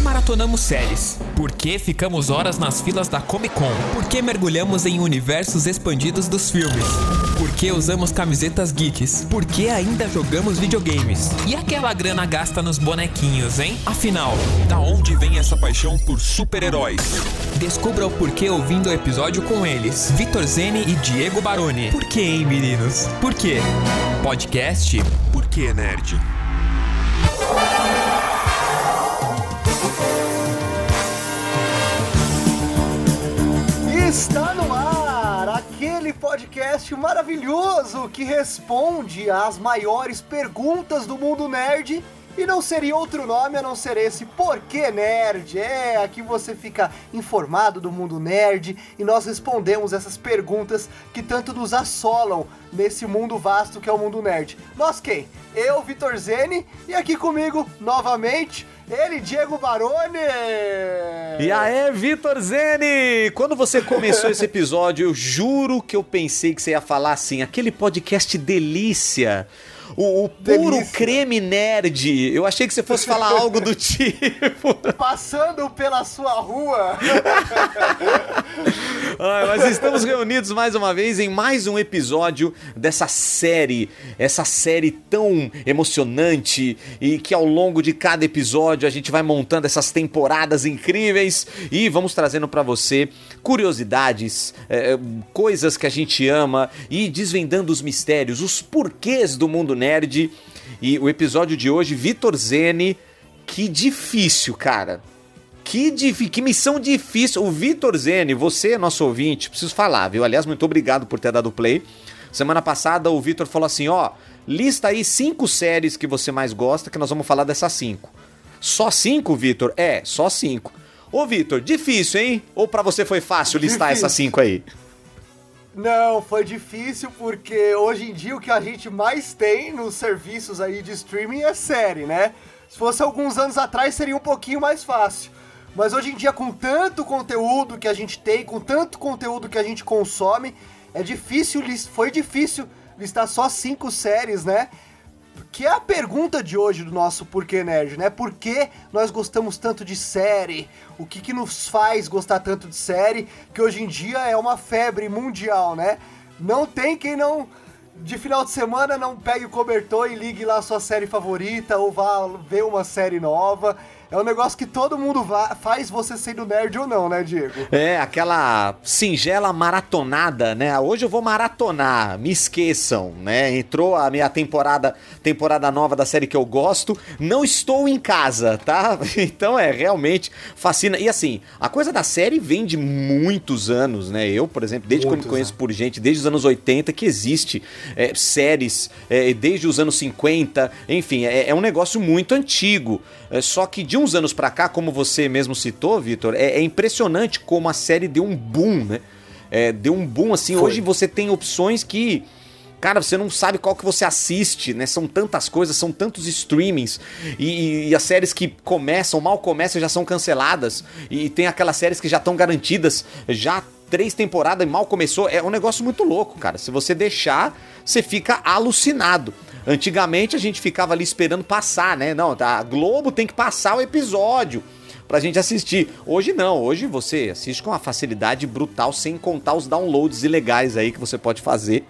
maratonamos séries? Por que ficamos horas nas filas da Comic Con? Por que mergulhamos em universos expandidos dos filmes? Por que usamos camisetas geeks? Por que ainda jogamos videogames? E aquela grana gasta nos bonequinhos, hein? Afinal, da onde vem essa paixão por super-heróis? Descubra o porquê ouvindo o episódio com eles, Vitor Zene e Diego Baroni. Por que, hein, meninos? Por quê? Podcast Por que Nerd? Está no ar aquele podcast maravilhoso que responde às maiores perguntas do mundo nerd e não seria outro nome a não ser esse Porquê Nerd. É, aqui você fica informado do mundo nerd e nós respondemos essas perguntas que tanto nos assolam nesse mundo vasto que é o mundo nerd. Nós quem? Eu, Vitor Zene, e aqui comigo, novamente, ele, Diego Baroni! E aí, Vitor Zene! Quando você começou esse episódio, eu juro que eu pensei que você ia falar assim, aquele podcast delícia o, o puro Delícia. creme nerd. Eu achei que você fosse falar algo do tipo. Passando pela sua rua. Ai, mas estamos reunidos mais uma vez em mais um episódio dessa série. Essa série tão emocionante e que ao longo de cada episódio a gente vai montando essas temporadas incríveis e vamos trazendo para você curiosidades, é, coisas que a gente ama e desvendando os mistérios, os porquês do mundo nerd. E o episódio de hoje, Vitor Zene, que difícil, cara. Que, que missão difícil. O Vitor Zene, você, nosso ouvinte, preciso falar, viu? Aliás, muito obrigado por ter dado play. Semana passada o Vitor falou assim: ó, lista aí cinco séries que você mais gosta, que nós vamos falar dessas cinco. Só cinco, Vitor? É, só cinco. Ô, Vitor, difícil, hein? Ou para você foi fácil listar difícil. essas cinco aí? Não, foi difícil porque hoje em dia o que a gente mais tem nos serviços aí de streaming é série, né? Se fosse alguns anos atrás seria um pouquinho mais fácil. Mas hoje em dia, com tanto conteúdo que a gente tem, com tanto conteúdo que a gente consome, é difícil, foi difícil listar só cinco séries, né? Que é a pergunta de hoje do nosso Porquê Nerd, né? Por que nós gostamos tanto de série? O que, que nos faz gostar tanto de série? Que hoje em dia é uma febre mundial, né? Não tem quem não de final de semana não pegue o cobertor e ligue lá a sua série favorita ou vá ver uma série nova é um negócio que todo mundo faz você sendo nerd ou não, né, Diego? É, aquela singela maratonada, né? Hoje eu vou maratonar, me esqueçam, né? Entrou a minha temporada, temporada nova da série que eu gosto, não estou em casa, tá? Então é, realmente fascina. E assim, a coisa da série vem de muitos anos, né? Eu, por exemplo, desde muitos que eu me conheço por gente, desde os anos 80 que existe é, séries, é, desde os anos 50, enfim, é, é um negócio muito antigo. É, só que de uns anos para cá, como você mesmo citou, Vitor, é, é, impressionante como a série deu um boom, né? É, deu um boom assim. Foi. Hoje você tem opções que cara, você não sabe qual que você assiste, né? São tantas coisas, são tantos streamings e, e, as séries que começam, mal começam, já são canceladas e tem aquelas séries que já estão garantidas, já três temporadas e mal começou. É um negócio muito louco, cara. Se você deixar, você fica alucinado. Antigamente a gente ficava ali esperando passar, né? Não, a Globo tem que passar o episódio pra gente assistir. Hoje não, hoje você assiste com uma facilidade brutal, sem contar os downloads ilegais aí que você pode fazer.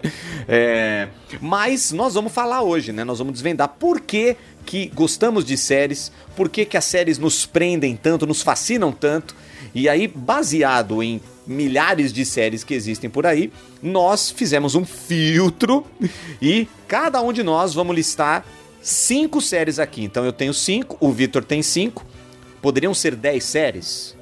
É... Mas nós vamos falar hoje, né? Nós vamos desvendar por que, que gostamos de séries, por que, que as séries nos prendem tanto, nos fascinam tanto. E aí, baseado em milhares de séries que existem por aí, nós fizemos um filtro e cada um de nós vamos listar cinco séries aqui. Então eu tenho cinco, o Vitor tem cinco. Poderiam ser dez séries?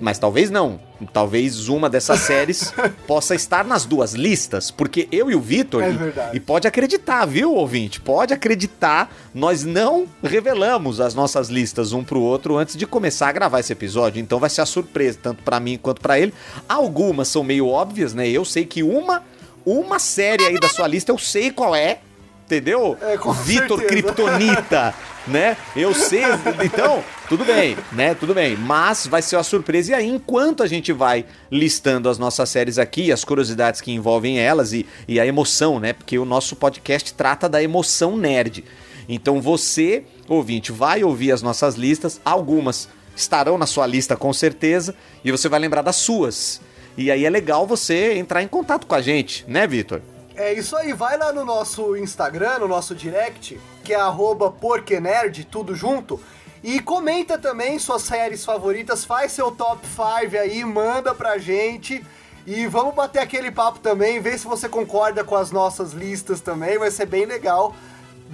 Mas talvez não. Talvez uma dessas séries possa estar nas duas listas, porque eu e o Vitor. É e, e pode acreditar, viu, ouvinte? Pode acreditar. Nós não revelamos as nossas listas um pro outro antes de começar a gravar esse episódio. Então vai ser a surpresa, tanto para mim quanto para ele. Algumas são meio óbvias, né? Eu sei que uma. Uma série aí da sua lista eu sei qual é, entendeu? É, Vitor Kryptonita, né? Eu sei, então, tudo bem, né? Tudo bem, mas vai ser uma surpresa. E aí, enquanto a gente vai listando as nossas séries aqui, as curiosidades que envolvem elas e, e a emoção, né? Porque o nosso podcast trata da emoção nerd. Então você, ouvinte, vai ouvir as nossas listas, algumas estarão na sua lista com certeza, e você vai lembrar das suas. E aí é legal você entrar em contato com a gente, né, Vitor? É isso aí, vai lá no nosso Instagram, no nosso direct, que é arroba porquenerd, tudo junto. E comenta também suas séries favoritas, faz seu top 5 aí, manda pra gente. E vamos bater aquele papo também, ver se você concorda com as nossas listas também, vai ser bem legal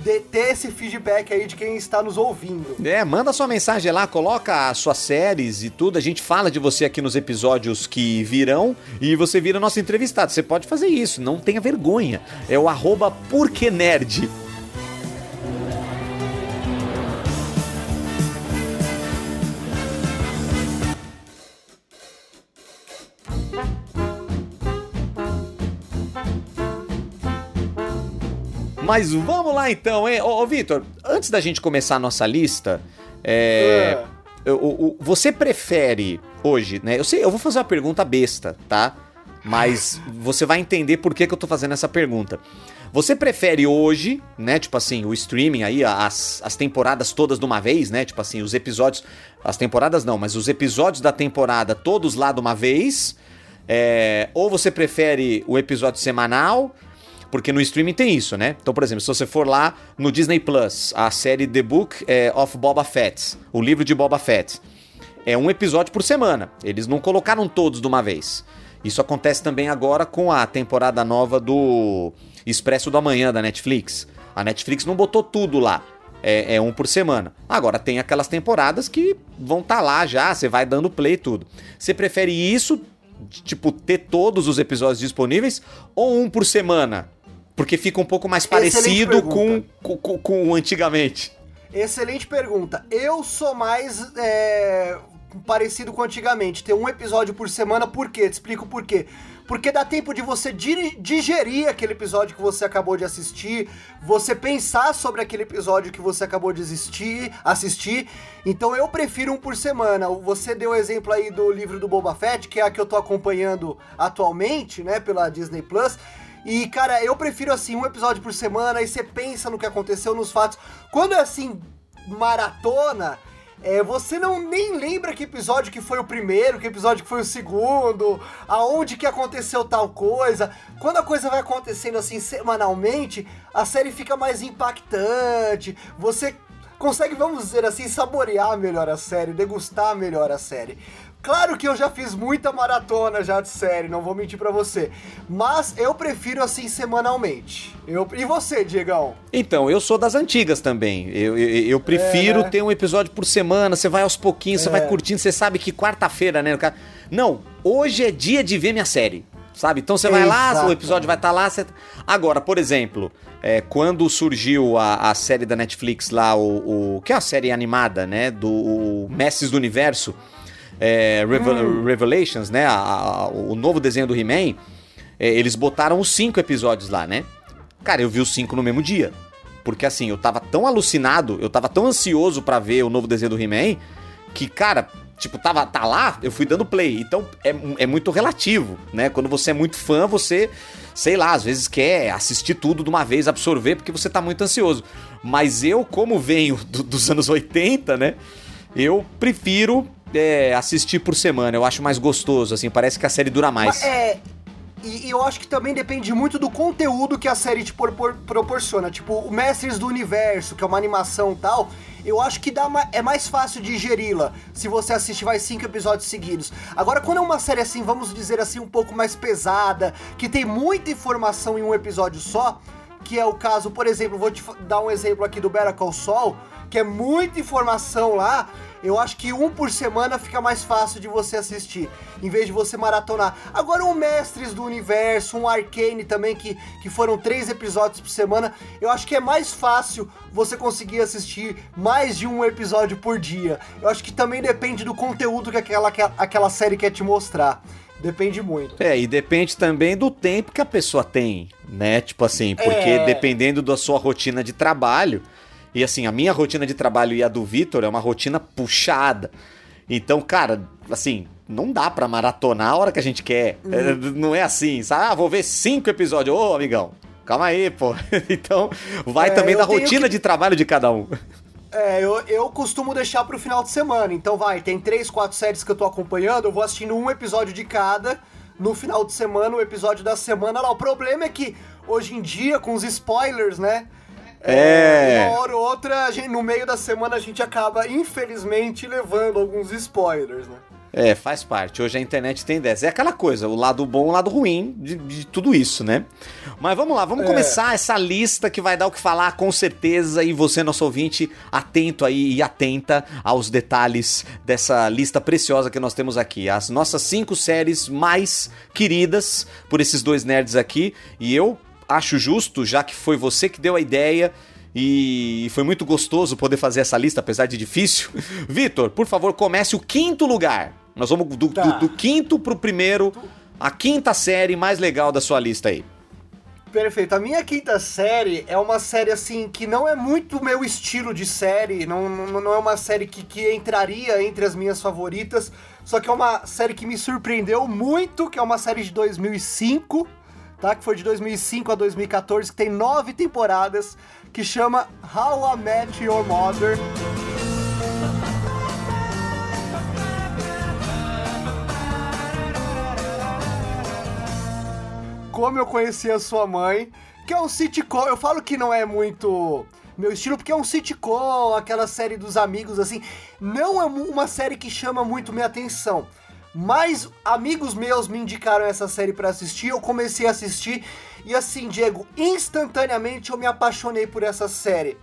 de ter esse feedback aí de quem está nos ouvindo. É, manda sua mensagem lá, coloca as suas séries e tudo. A gente fala de você aqui nos episódios que virão e você vira nosso entrevistado. Você pode fazer isso, não tenha vergonha. É o arroba Nerd. Mas vamos lá então, hein? Ô, ô Vitor, antes da gente começar a nossa lista, é, é. O, o, você prefere hoje, né? Eu sei, eu vou fazer uma pergunta besta, tá? Mas você vai entender por que, que eu tô fazendo essa pergunta. Você prefere hoje, né? Tipo assim, o streaming aí, as, as temporadas todas de uma vez, né? Tipo assim, os episódios. As temporadas não, mas os episódios da temporada todos lá de uma vez. É, ou você prefere o episódio semanal, porque no streaming tem isso, né? Então, por exemplo, se você for lá no Disney Plus, a série The Book é, of Boba Fett, o livro de Boba Fett, é um episódio por semana. Eles não colocaram todos de uma vez. Isso acontece também agora com a temporada nova do Expresso do Amanhã da Netflix. A Netflix não botou tudo lá. É, é um por semana. Agora tem aquelas temporadas que vão estar tá lá já, você vai dando play e tudo. Você prefere isso, tipo, ter todos os episódios disponíveis, ou um por semana? Porque fica um pouco mais parecido com, com, com, antigamente. Excelente pergunta. Eu sou mais é, parecido com antigamente. Ter um episódio por semana, por quê? Te explico por quê. Porque dá tempo de você digerir aquele episódio que você acabou de assistir, você pensar sobre aquele episódio que você acabou de assistir, assistir. Então eu prefiro um por semana. Você deu o exemplo aí do livro do Boba Fett, que é a que eu tô acompanhando atualmente, né, pela Disney Plus. E, cara, eu prefiro assim, um episódio por semana, e você pensa no que aconteceu, nos fatos. Quando é assim, maratona, é, você não nem lembra que episódio que foi o primeiro, que episódio que foi o segundo, aonde que aconteceu tal coisa. Quando a coisa vai acontecendo assim semanalmente, a série fica mais impactante. Você consegue, vamos dizer assim, saborear melhor a série, degustar melhor a série. Claro que eu já fiz muita maratona já de série, não vou mentir para você. Mas eu prefiro assim semanalmente. Eu... E você, Diegão? Então, eu sou das antigas também. Eu, eu, eu prefiro é, né? ter um episódio por semana, você vai aos pouquinhos, é. você vai curtindo, você sabe que quarta-feira, né? Não, hoje é dia de ver minha série. Sabe? Então você vai lá, o episódio vai estar tá lá. Você... Agora, por exemplo, é, quando surgiu a, a, série da Netflix lá, o, o, que é a série animada, né? Do Mestres do Universo é, Revel hum. Revelations, né? A, a, o novo desenho do He-Man, é, eles botaram os cinco episódios lá, né? Cara, eu vi os cinco no mesmo dia. Porque assim, eu tava tão alucinado, eu tava tão ansioso para ver o novo desenho do He-Man, que, cara, tipo, tava, tá lá, eu fui dando play. Então é, é muito relativo, né? Quando você é muito fã, você, sei lá, às vezes quer assistir tudo de uma vez, absorver, porque você tá muito ansioso. Mas eu, como venho do, dos anos 80, né? Eu prefiro é, assistir por semana. Eu acho mais gostoso, assim, parece que a série dura mais. É. E, e eu acho que também depende muito do conteúdo que a série te por, por, proporciona. Tipo, o Mestres do Universo, que é uma animação tal, eu acho que dá é mais fácil digeri-la se você assistir mais cinco episódios seguidos. Agora, quando é uma série assim, vamos dizer assim, um pouco mais pesada, que tem muita informação em um episódio só, que é o caso, por exemplo, vou te dar um exemplo aqui do Better Call Saul, que é muita informação lá, eu acho que um por semana fica mais fácil de você assistir, em vez de você maratonar. Agora, um Mestres do Universo, um Arcane também, que, que foram três episódios por semana, eu acho que é mais fácil você conseguir assistir mais de um episódio por dia. Eu acho que também depende do conteúdo que aquela, que aquela série quer te mostrar. Depende muito. É, e depende também do tempo que a pessoa tem, né? Tipo assim, porque é... dependendo da sua rotina de trabalho, e assim, a minha rotina de trabalho e a do Vitor é uma rotina puxada. Então, cara, assim, não dá pra maratonar a hora que a gente quer. Uhum. Não é assim, sabe? Ah, vou ver cinco episódios. Ô, amigão, calma aí, pô. então, vai é, também da rotina que... de trabalho de cada um. É, eu, eu costumo deixar pro final de semana. Então vai, tem três, quatro séries que eu tô acompanhando, eu vou assistindo um episódio de cada. No final de semana, o episódio da semana lá. O problema é que hoje em dia, com os spoilers, né? É. Uma hora ou outra, gente, no meio da semana, a gente acaba, infelizmente, levando alguns spoilers, né? É, faz parte. Hoje a internet tem dessa. É aquela coisa, o lado bom e o lado ruim de, de tudo isso, né? Mas vamos lá, vamos É. começar essa lista que vai dar o que falar com certeza. E você, nosso ouvinte, atento aí e atenta aos detalhes dessa lista preciosa que nós temos aqui. As nossas cinco séries mais queridas por esses dois nerds aqui. E eu acho justo, já que foi você que deu a ideia. E foi muito gostoso poder fazer essa lista, apesar de difícil. Vitor, por favor, comece o quinto lugar. Nós vamos do, Tá. do, do quinto pro primeiro, a quinta série mais legal da sua lista aí. Perfeito. A minha quinta série é uma série assim que não é muito o meu estilo de série, não, não, não é uma série que, que entraria entre as minhas favoritas, só que é uma série que me surpreendeu muito, que é uma série de 2005, tá? Que foi de 2005 a 2014, que tem nove temporadas, que chama How I Met Your Mother. Como eu conheci a sua mãe, que é um sitcom. Eu falo que não é muito meu estilo, porque é um sitcom, aquela série dos amigos, assim. Não é uma série que chama muito minha atenção. Mas amigos meus me indicaram essa série pra assistir, eu comecei a assistir. E assim, Diego, instantaneamente eu me apaixonei por essa série.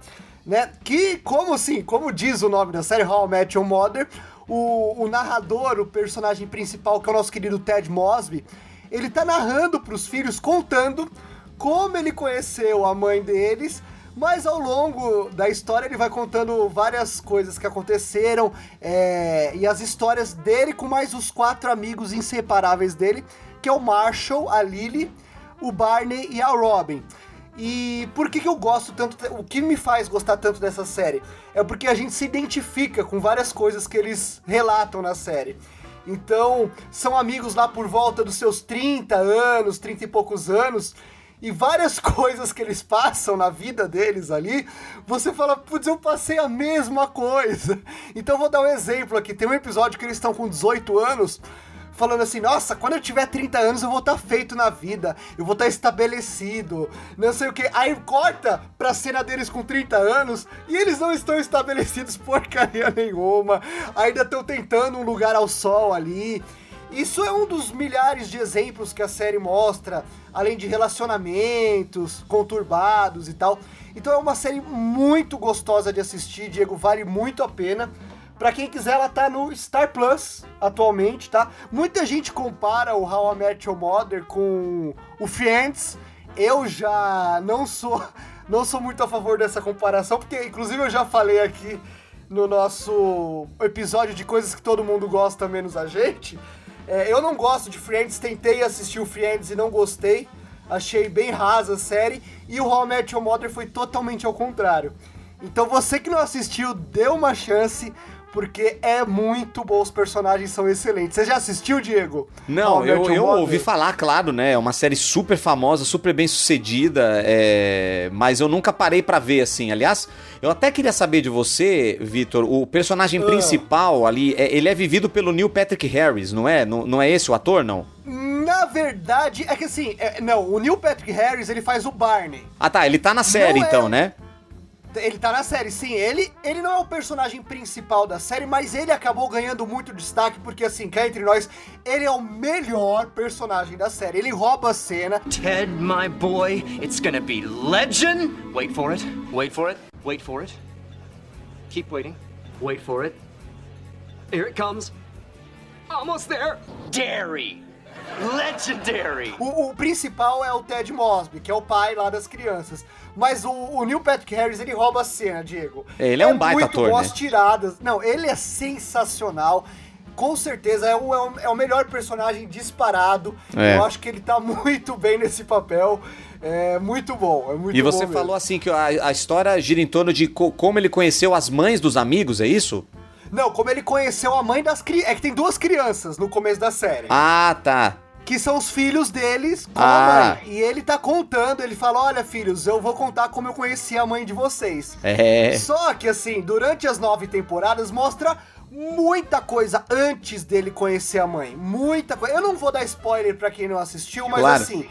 Né? Que, como assim, como diz o nome da série, How I Met Your Mother, o, o narrador, o personagem principal, que é o nosso querido Ted Mosby, ele tá narrando pros filhos, contando como ele conheceu a mãe deles, mas ao longo da história ele vai contando várias coisas que aconteceram é, e as histórias dele com mais os quatro amigos inseparáveis dele, que é o Marshall, a Lily, o Barney e a Robin. E por que, que eu gosto tanto? O que me faz gostar tanto dessa série? É porque a gente se identifica com várias coisas que eles relatam na série. Então, são amigos lá por volta dos seus 30 anos, 30 e poucos anos, e várias coisas que eles passam na vida deles ali, você fala, putz, eu passei a mesma coisa. Então, vou dar um exemplo aqui. Tem um episódio que eles estão com 18 anos, falando assim, nossa, quando eu tiver 30 anos eu vou estar feito na vida, eu vou estar estabelecido, não sei o que. Aí corta pra cena deles com 30 anos e eles não estão estabelecidos porcaria nenhuma, ainda estão tentando um lugar ao sol ali. Isso é um dos milhares de exemplos que a série mostra, além de relacionamentos conturbados e tal. Então é uma série muito gostosa de assistir, Diego, vale muito a pena. Pra quem quiser, ela tá no Star Plus atualmente, tá? Muita gente compara o How I Met Your Mother com o Friends. Eu já não sou, não sou muito a favor dessa comparação, porque inclusive eu já falei aqui no nosso episódio de coisas que todo mundo gosta menos a gente. É, eu não gosto de Friends, tentei assistir o Friends e não gostei. Achei bem rasa a série. E o How I Met Your Mother foi totalmente ao contrário. Então você que não assistiu, dê uma chance, porque é muito bom, os personagens são excelentes. Você já assistiu, Diego? Não, eu, eu ouvi falar, claro, né? É uma série super famosa, super bem sucedida, é, mas eu nunca parei pra ver, assim. Aliás, eu até queria saber de você, Vitor, o personagem Ah. principal ali, é- ele é vivido pelo Neil Patrick Harris, não é? Não, não é esse o ator, não? Na verdade, é que assim, é- não, o Neil Patrick Harris, ele faz o Barney. Ah, tá, ele tá na série, Não é. então, né? Ele tá na série, sim. Ele, ele não é o personagem principal da série, mas ele acabou ganhando muito destaque, porque assim, cá entre nós, ele é o melhor personagem da série. Ele rouba a cena. Ted, my boy, it's gonna be legend. Wait for it. Wait for it. Wait for it. Keep waiting. Wait for it. Here it comes. Almost there. Dairy. Legendary. O, o principal é o Ted Mosby, que é o pai lá das crianças. Mas o, o Neil Patrick Harris, ele rouba a cena, Diego. Ele é um baita muito ator, bom né? as tiradas. Não, ele é sensacional. Com certeza, é o, é o- é o melhor personagem disparado. É. Eu acho que ele tá muito bem nesse papel. É muito bom, é muito E você bom falou mesmo. assim que a, a história gira em torno de co- como ele conheceu as mães dos amigos, é isso? Não, como ele conheceu a mãe das crianças. É que tem duas crianças no começo da série. Ah, tá. que são os filhos deles com Ah. a mãe. E ele tá contando, ele fala: Olha, filhos, eu vou contar como eu conheci a mãe de vocês. É. Só que assim, durante as nove temporadas mostra muita coisa antes dele conhecer a mãe. Muita coisa. Eu não vou dar spoiler pra quem não assistiu, mas Claro. assim,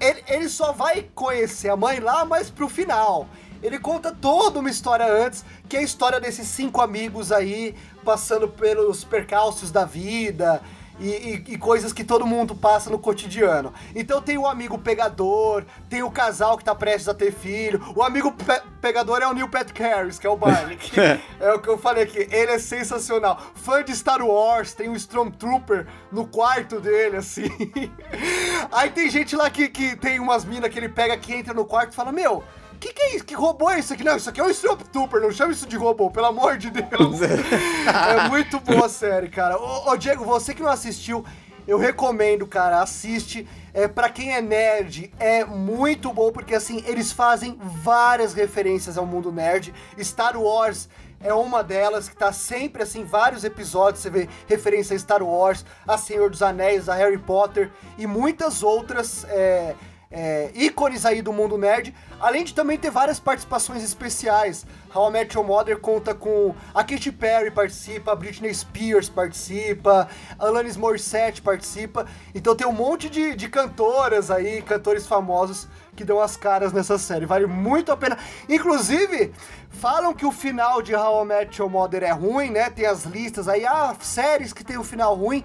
ele, ele só vai conhecer a mãe lá, mas pro final. Ele conta toda uma história antes, que é a história desses cinco amigos aí, passando pelos percalços da vida. E, e- e coisas que todo mundo passa no cotidiano. Então tem o amigo pegador, tem o casal que tá prestes a ter filho. O amigo pe- pegador é o Neil Patrick Harris, que é o Barney. que é o que eu falei aqui. Ele é sensacional. Fã de Star Wars, tem um Stormtrooper no quarto dele, assim. Aí tem gente lá que, que tem umas minas que ele pega que entra no quarto e fala: Meu. Que que é isso? Que robô é isso aqui? Não, isso aqui é um Stormtrooper, não chama isso de robô, pelo amor de Deus. é muito boa a série, cara. Ô, ô, Diego, você que não assistiu, eu recomendo, cara, assiste. É, para quem é nerd, é muito bom, porque assim, eles fazem várias referências ao mundo nerd. Star Wars é uma delas, que tá sempre assim, vários episódios, você vê referência a Star Wars, a Senhor dos Anéis, a Harry Potter e muitas outras. é, é, ícones aí do mundo nerd, além de também ter várias participações especiais. How I Met Your Mother conta com a Katy Perry participa, a Britney Spears participa, Alanis Morissette participa. Então tem um monte de, de cantoras aí, cantores famosos que dão as caras nessa série. Vale muito a pena. Inclusive, falam que o final de How I Met Your Mother é ruim, né? Tem as listas aí, ah, séries que tem o final ruim.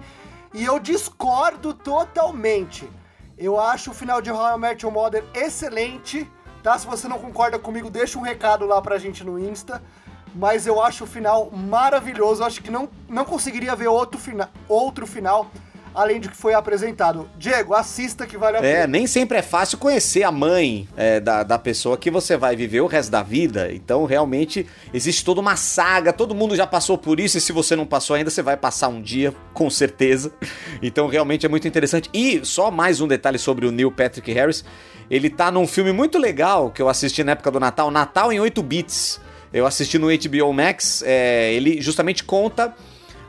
E eu discordo totalmente. Eu acho o final de How I Met Your Mother excelente, tá? Se você não concorda comigo, deixa um recado lá pra gente no Insta. Mas eu acho o final maravilhoso. Eu acho que não, não conseguiria ver outro, fina, outro final além do que foi apresentado. Diego, assista que vale a É, pena. nem sempre é fácil conhecer a mãe é, da, da pessoa que você vai viver o resto da vida. Então, realmente, existe toda uma saga, todo mundo já passou por isso, e se você não passou ainda, você vai passar um dia, com certeza. Então, realmente é muito interessante. E só mais um detalhe sobre o Neil Patrick Harris. Ele tá num filme muito legal que eu assisti na época do Natal, Natal em 8 bits. Eu assisti no HBO Max. é, ele justamente conta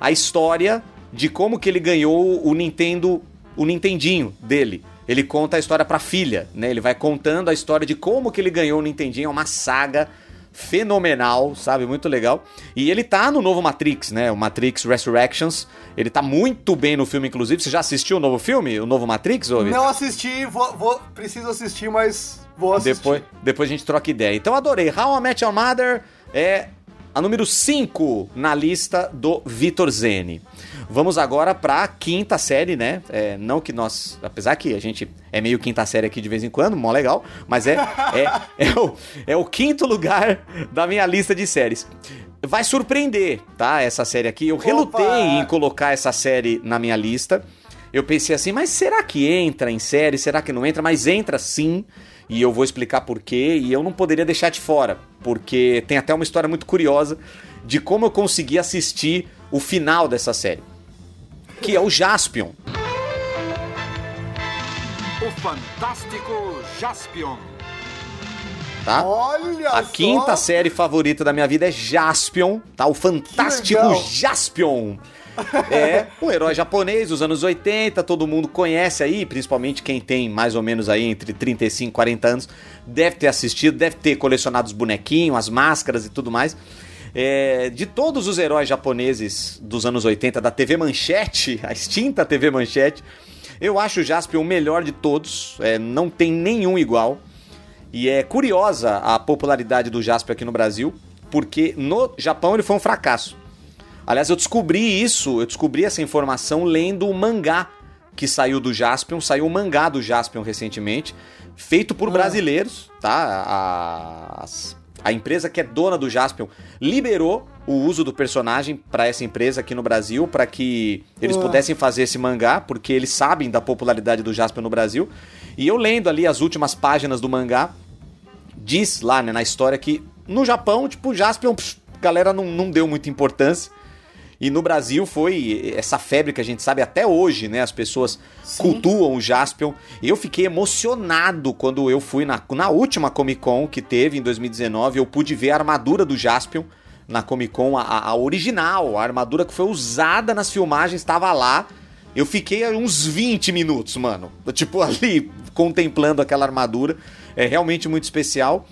a história de como que ele ganhou o Nintendo, o Nintendinho dele. Ele conta a história pra filha, né? Ele vai contando a história de como que ele ganhou o Nintendinho, é uma saga fenomenal, sabe? Muito legal. E ele tá no novo Matrix, né? O Matrix Resurrections. Ele tá muito bem no filme, inclusive. Você já assistiu o novo filme? O novo Matrix, ou Não assisti, vou, vou- preciso assistir, mas vou assistir. depois, depois a gente troca ideia. Então adorei. How I Met Your Mother é a número 5 na lista do Vitor Zene. Vamos agora pra quinta série, né? É, não que nós. Apesar que a gente é meio quinta série aqui de vez em quando, mó legal. Mas é, é, é, o, é o quinto lugar da minha lista de séries. Vai surpreender, tá? Essa série aqui. Eu relutei em colocar essa série na minha lista. Eu pensei assim, mas será que entra em série? Será que não entra? Mas entra sim. E eu vou explicar por quê. E eu não poderia deixar de fora. Porque tem até uma história muito curiosa de como eu consegui assistir o final dessa série. Que é o Jaspion. O fantástico Jaspion. Tá? Olha A só. quinta série favorita da minha vida é Jaspion, tá? O fantástico. Jaspion. É um herói japonês dos anos 80, todo mundo conhece aí, principalmente quem tem mais ou menos aí entre 35 e 40 anos, deve ter assistido, deve ter colecionado os bonequinhos, as máscaras e tudo mais. É, de todos os heróis japoneses dos anos 80 da TV Manchete, a extinta TV Manchete, eu acho o Jaspion o melhor de todos, é, não tem nenhum igual. E é curiosa a popularidade do Jaspion aqui no Brasil, porque no Japão ele foi um fracasso. Aliás, eu descobri isso, eu descobri essa informação lendo o mangá que saiu do Jaspion, saiu um mangá do Jaspion recentemente, feito por brasileiros, tá? As- a empresa que é dona do Jaspion liberou o uso do personagem para essa empresa aqui no Brasil, para que eles pudessem fazer esse mangá, porque eles sabem da popularidade do Jaspion no Brasil. E eu lendo ali as últimas páginas do mangá, diz lá né, na história que no Japão, tipo, Jaspion, pff, a galera não, não deu muita importância. E no Brasil foi essa febre que a gente sabe até hoje, né? As pessoas cultuam o Jaspion. Eu fiquei emocionado quando eu fui na, na última Comic Con que teve em 2019. Eu pude ver a armadura do Jaspion na Comic Con, a, a original, a armadura que foi usada nas filmagens estava lá. eu fiquei uns 20 minutos, mano. Tipo, ali, contemplando aquela armadura. É realmente muito especial.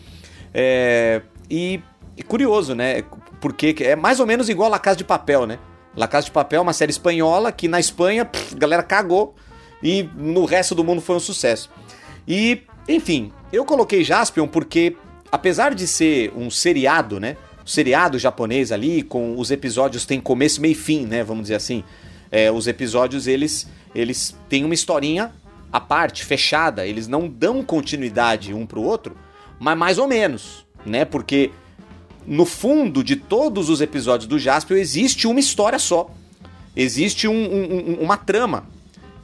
É, e, e, curioso, né? Porque é mais ou menos igual a La Casa de Papel, né? La Casa de Papel é uma série espanhola que na Espanha pff, a galera cagou e no resto do mundo foi um sucesso. E, enfim, eu coloquei Jaspion porque, apesar de ser um seriado, né? Um seriado japonês ali, com os episódios tem começo, meio e fim, né? Vamos dizer assim. É, os episódios, eles, eles têm uma historinha à parte, fechada. Eles não dão continuidade um pro outro, mas mais ou menos, né? Porque no fundo de todos os episódios do Jaspion existe uma história só. Existe um, um, uma trama,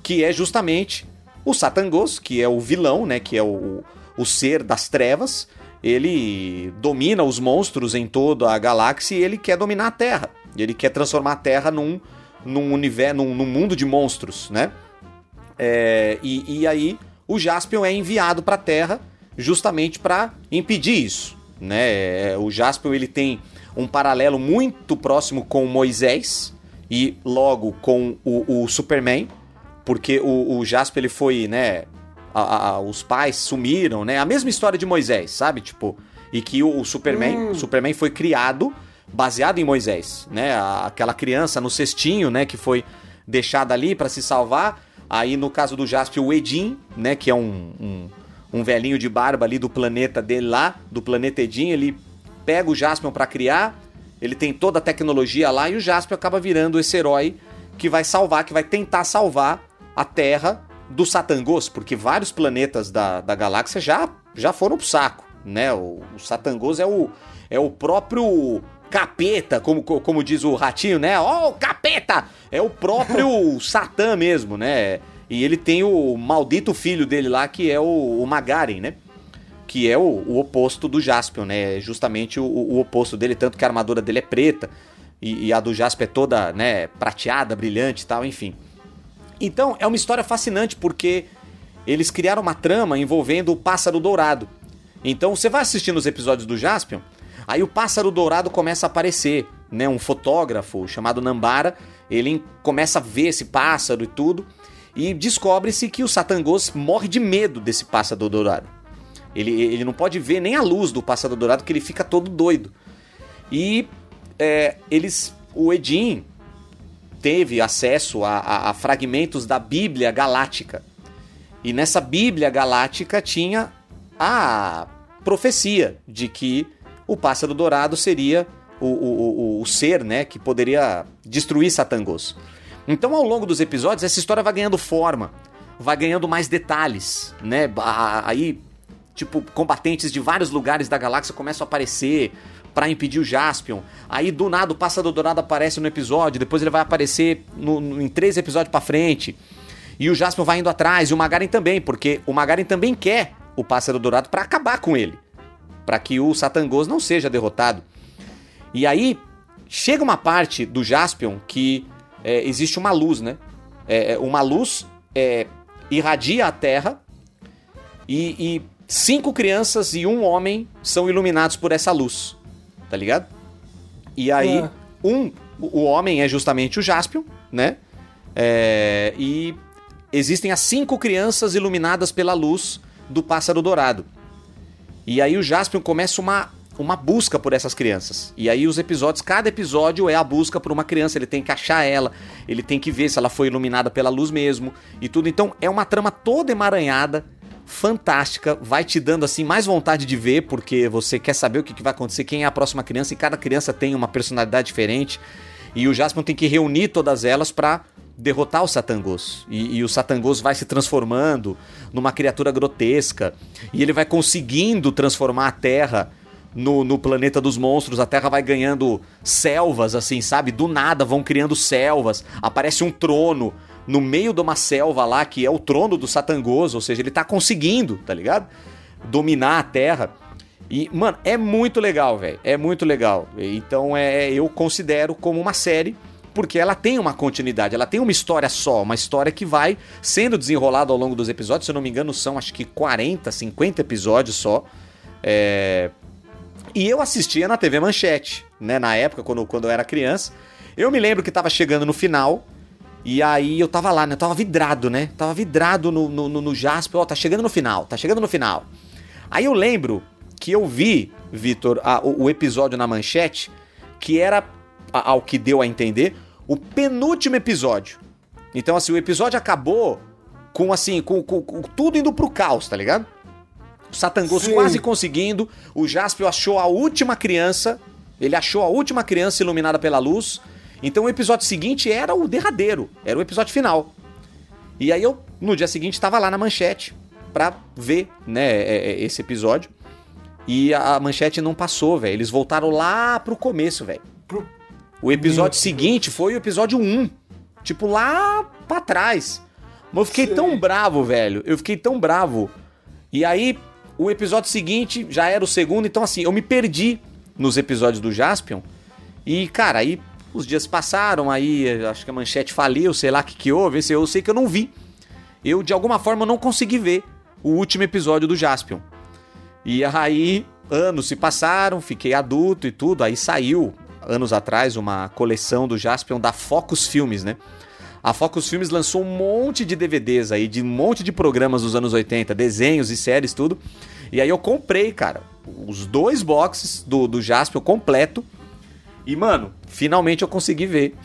que é justamente o Satangos, que é o vilão, né? Que é o, o ser das trevas. Ele domina os monstros em toda a galáxia e ele quer dominar a Terra. Ele quer transformar a Terra num, num universo, num, num mundo de monstros, né? É, e, e aí o Jaspion é enviado para a Terra justamente para impedir isso, né? É, o Jaspion ele tem um paralelo muito próximo com Moisés e logo com o, o Superman, porque o, o ele foi, né? A, a, os pais sumiram, né? A mesma história de Moisés, sabe? Tipo, e que o, o Superman, hum. o Superman foi criado baseado em Moisés, né? Aquela criança no cestinho, né? Que foi deixada ali para se salvar. Aí no caso do Jasper, o Edin, né? Que é um, um, um, velhinho de barba ali do planeta dele lá, do planeta Edin, ele pega o Jasper para criar. Ele tem toda a tecnologia lá e o Jasper acaba virando esse herói que vai salvar, que vai tentar salvar a Terra do Satangos, porque vários planetas da, da galáxia já, já foram pro saco, né? O, o Satangos é o, é o próprio capeta, como, como diz o ratinho, né? Ó, oh, capeta! É o próprio Satã mesmo, né? E ele tem o maldito filho dele lá, que é o, o Magaren, né? Que é o, o, oposto do Jaspion, né? É justamente o, o, oposto dele, tanto que a armadura dele é preta e, e a do Jaspion é toda, né, prateada, brilhante e tal, enfim. Então, é uma história fascinante porque eles criaram uma trama envolvendo o Pássaro Dourado. Então, você vai assistindo os episódios do Jaspion, Aí o pássaro dourado começa a aparecer, né? Um fotógrafo chamado Nambara, ele começa a ver esse pássaro e tudo, e descobre-se que o Satangos morre de medo desse pássaro dourado. Ele, ele não pode ver nem a luz do pássaro dourado, que ele fica todo doido. E é, eles, o Edin teve acesso a, a, a fragmentos da Bíblia Galáctica. E nessa Bíblia Galáctica tinha a profecia de que o pássaro dourado seria o, o, o, o ser né, que poderia destruir Satangos. Então, ao longo dos episódios, essa história vai ganhando forma, vai ganhando mais detalhes, né? Aí, tipo, combatentes de vários lugares da galáxia começam a aparecer para impedir o Jaspion. Aí, do nada, o Pássaro Dourado aparece no episódio, depois ele vai aparecer no, no, em três episódios para frente. E o Jaspion vai indo atrás, e o Magaren também, porque o Magaren também quer o Pássaro Dourado para acabar com ele para que o Satangos não seja derrotado. E aí chega uma parte do Jaspion que é, existe uma luz, né? É, é, uma luz é, irradia a Terra e, e, cinco crianças e um homem são iluminados por essa luz, tá ligado? E aí é. um, o homem é justamente o Jaspion, né? É, e existem as cinco crianças iluminadas pela luz do pássaro dourado. E aí o Jaspion começa uma, uma busca por essas crianças. E aí os episódios, cada episódio é a busca por uma criança, ele tem que achar ela, ele tem que ver se ela foi iluminada pela luz mesmo e tudo. Então é uma trama toda emaranhada, fantástica, vai te dando assim mais vontade de ver, porque você quer saber o que vai acontecer, quem é a próxima criança, e cada criança tem uma personalidade diferente. E o Jaspion tem que reunir todas elas para derrotar o Satangos. E, e, o Satangos vai se transformando numa criatura grotesca. E ele vai conseguindo transformar a Terra no, no, planeta dos monstros. A Terra vai ganhando selvas, assim, sabe? Do nada vão criando selvas. Aparece um trono no meio de uma selva lá, que é o trono do Satangos. Ou seja, ele tá conseguindo, tá ligado? Dominar a Terra. E, mano, é muito legal, velho. É muito legal. Então, é, eu considero como uma série porque ela tem uma continuidade, ela tem uma história só, uma história que vai sendo desenrolada ao longo dos episódios. Se eu não me engano, são acho que 40, 50 episódios só. É... E eu assistia na TV Manchete, né? Na época, quando, quando eu era criança. Eu me lembro que estava chegando no final. E aí eu tava lá, né? Eu tava vidrado, né? Tava vidrado no, no, no, no Jasper. Ó, tá chegando no final, tá chegando no final. Aí eu lembro que eu vi, Vitor, o, o, episódio na manchete, que era, ao que deu a entender, o penúltimo episódio. Então, assim, o episódio acabou com, assim, com, com, com tudo indo pro caos, tá ligado? O Satangos quase conseguindo, o Jasper achou a última criança, ele achou a última criança iluminada pela luz, então o episódio seguinte era o derradeiro, era o episódio final. E aí eu, no dia seguinte, estava lá na manchete pra ver, né, é, é, esse episódio. E a manchete não passou, velho. Eles voltaram lá pro começo, velho. O episódio Meu seguinte Deus. foi o episódio 1. Tipo, lá pra trás. Mas eu fiquei Sim. tão bravo, velho. Eu fiquei tão bravo. E aí, o episódio seguinte já era o segundo. Então, assim, eu me perdi nos episódios do Jaspion. E, cara, aí os dias passaram, aí acho que a manchete faliu, sei lá o que, que houve, eu sei que eu não vi. Eu, de alguma forma, não consegui ver o último episódio do Jaspion. E aí, anos se passaram, fiquei adulto e tudo, aí saiu, anos atrás, uma coleção do Jaspion da Focus Filmes, né? A Focus Filmes lançou um monte de DVDs aí, de um monte de programas dos anos 80, desenhos e séries, tudo. E aí eu comprei, cara, os dois boxes do, do completo e, mano, finalmente eu consegui ver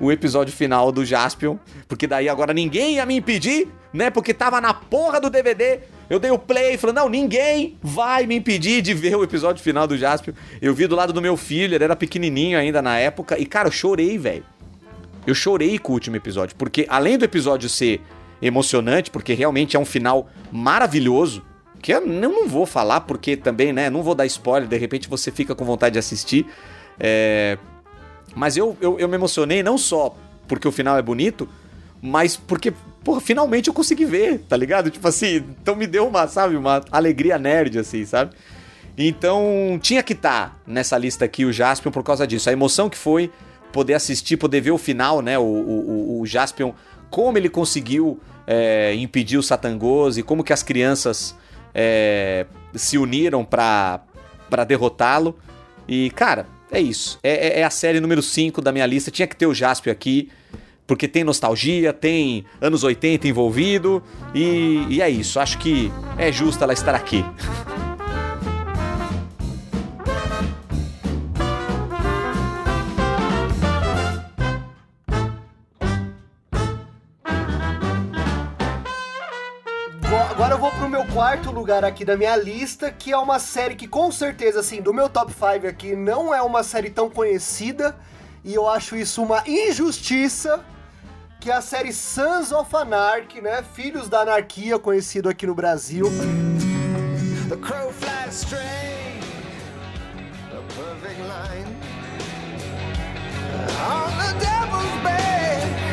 o episódio final do Jaspion, porque daí agora ninguém ia me impedir, né? Porque tava na porra do DVD. Eu dei o play e falei, não, ninguém vai me impedir de ver o episódio final do Jaspion. Eu vi do lado do meu filho, ele era pequenininho ainda na época, e cara, eu chorei, velho. Eu chorei com o último episódio, porque além do episódio ser emocionante, porque realmente é um final maravilhoso, que eu não vou falar porque também, né, não vou dar spoiler, de repente você fica com vontade de assistir, é... Mas eu, eu, eu me emocionei não só porque o final é bonito, mas porque, porra, finalmente eu consegui ver, tá ligado? Tipo assim, então me deu uma, sabe, uma alegria nerd, assim, sabe? Então tinha que estar tá nessa lista aqui o Jaspion por causa disso. A emoção que foi poder assistir, poder ver o final, né? O, o, o Jaspion, como ele conseguiu é, impedir o Satangos e como que as crianças é, se uniram para derrotá-lo. E, cara, é isso. É, é, é a série número 5 da minha lista. Tinha que ter o Jaspion aqui, porque tem nostalgia, tem anos 80 envolvido. E, e é isso. Acho que é justo ela estar aqui. quarto lugar aqui da minha lista, que é uma série que com certeza, assim, do meu top 5 aqui, não é uma série tão conhecida, e eu acho isso uma injustiça, que é a série Sons of Anarchy, né? Filhos da Anarquia, conhecido aqui no Brasil. The crow flies straight, a perfect line. On the devil's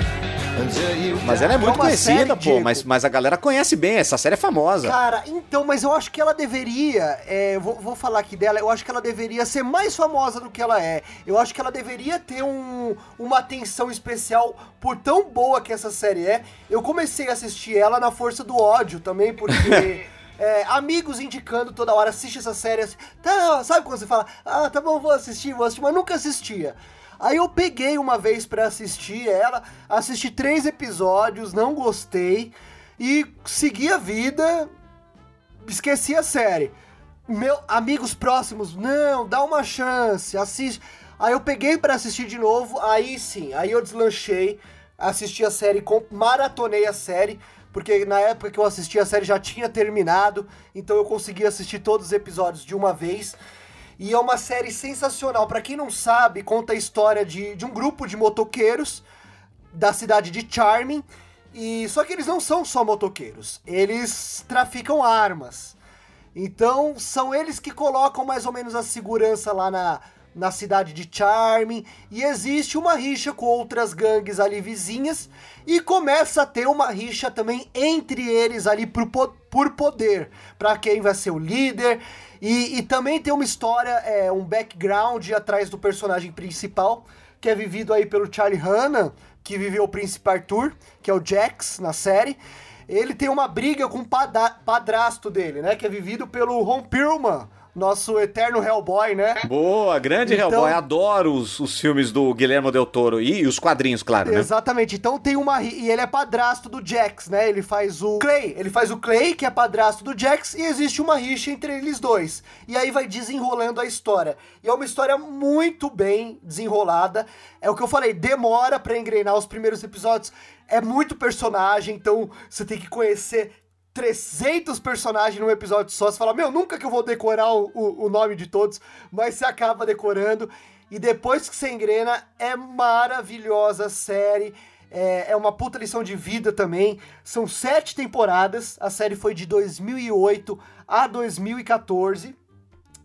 mas ela é muito é conhecida, série, pô, mas, mas a galera conhece bem, essa série é famosa. Cara, então, mas eu acho que ela deveria, é, vou, vou falar aqui dela, eu acho que ela deveria ser mais famosa do que ela é. Eu acho que ela deveria ter um, uma atenção especial por tão boa que essa série é. Eu comecei a assistir ela na força do ódio também, porque... É, amigos indicando toda hora, assiste essa série. Assim, tá, sabe quando você fala, ah, tá bom, vou assistir, vou assistir, mas nunca assistia. Aí eu peguei uma vez para assistir ela, assisti três episódios, não gostei e segui a vida, esqueci a série. Meu amigos próximos, não, dá uma chance, assiste. Aí eu peguei para assistir de novo, aí sim, aí eu deslanchei, assisti a série, maratonei a série, porque na época que eu assisti a série já tinha terminado, então eu consegui assistir todos os episódios de uma vez. E é uma série sensacional. Para quem não sabe, conta a história de, de um grupo de motoqueiros da cidade de Charming. E só que eles não são só motoqueiros, eles traficam armas. Então são eles que colocam mais ou menos a segurança lá na, na cidade de Charming e existe uma rixa com outras gangues ali vizinhas e começa a ter uma rixa também entre eles ali por, por poder, para quem vai ser o líder e, e também tem uma história, é, um background atrás do personagem principal, que é vivido aí pelo Charlie Hanna, que viveu o Príncipe Arthur, que é o Jax na série. Ele tem uma briga com o padrasto dele, né? Que é vivido pelo Ron Perlman, nosso eterno Hellboy, né? Boa, grande Então- Hellboy. Adoro os, os filmes do Guilherme Del Toro e, e os quadrinhos, claro, né? Exatamente. Então tem uma. E ele é padrasto do Jax, né? Ele faz o Clay. Ele faz o Clay, que é padrasto do Jax, e existe uma rixa entre eles dois. E aí vai desenrolando a história. E é uma história muito bem desenrolada. É o que eu falei, demora pra engrenar os primeiros episódios. É muito personagem, então você tem que conhecer 300 personagens num episódio só. Você fala, meu, nunca que eu vou decorar o, o, o nome de todos, mas você acaba decorando. E depois que você engrena, é maravilhosa a série. É, é uma puta lição de vida também. São sete temporadas. A série foi de 2008 a 2014.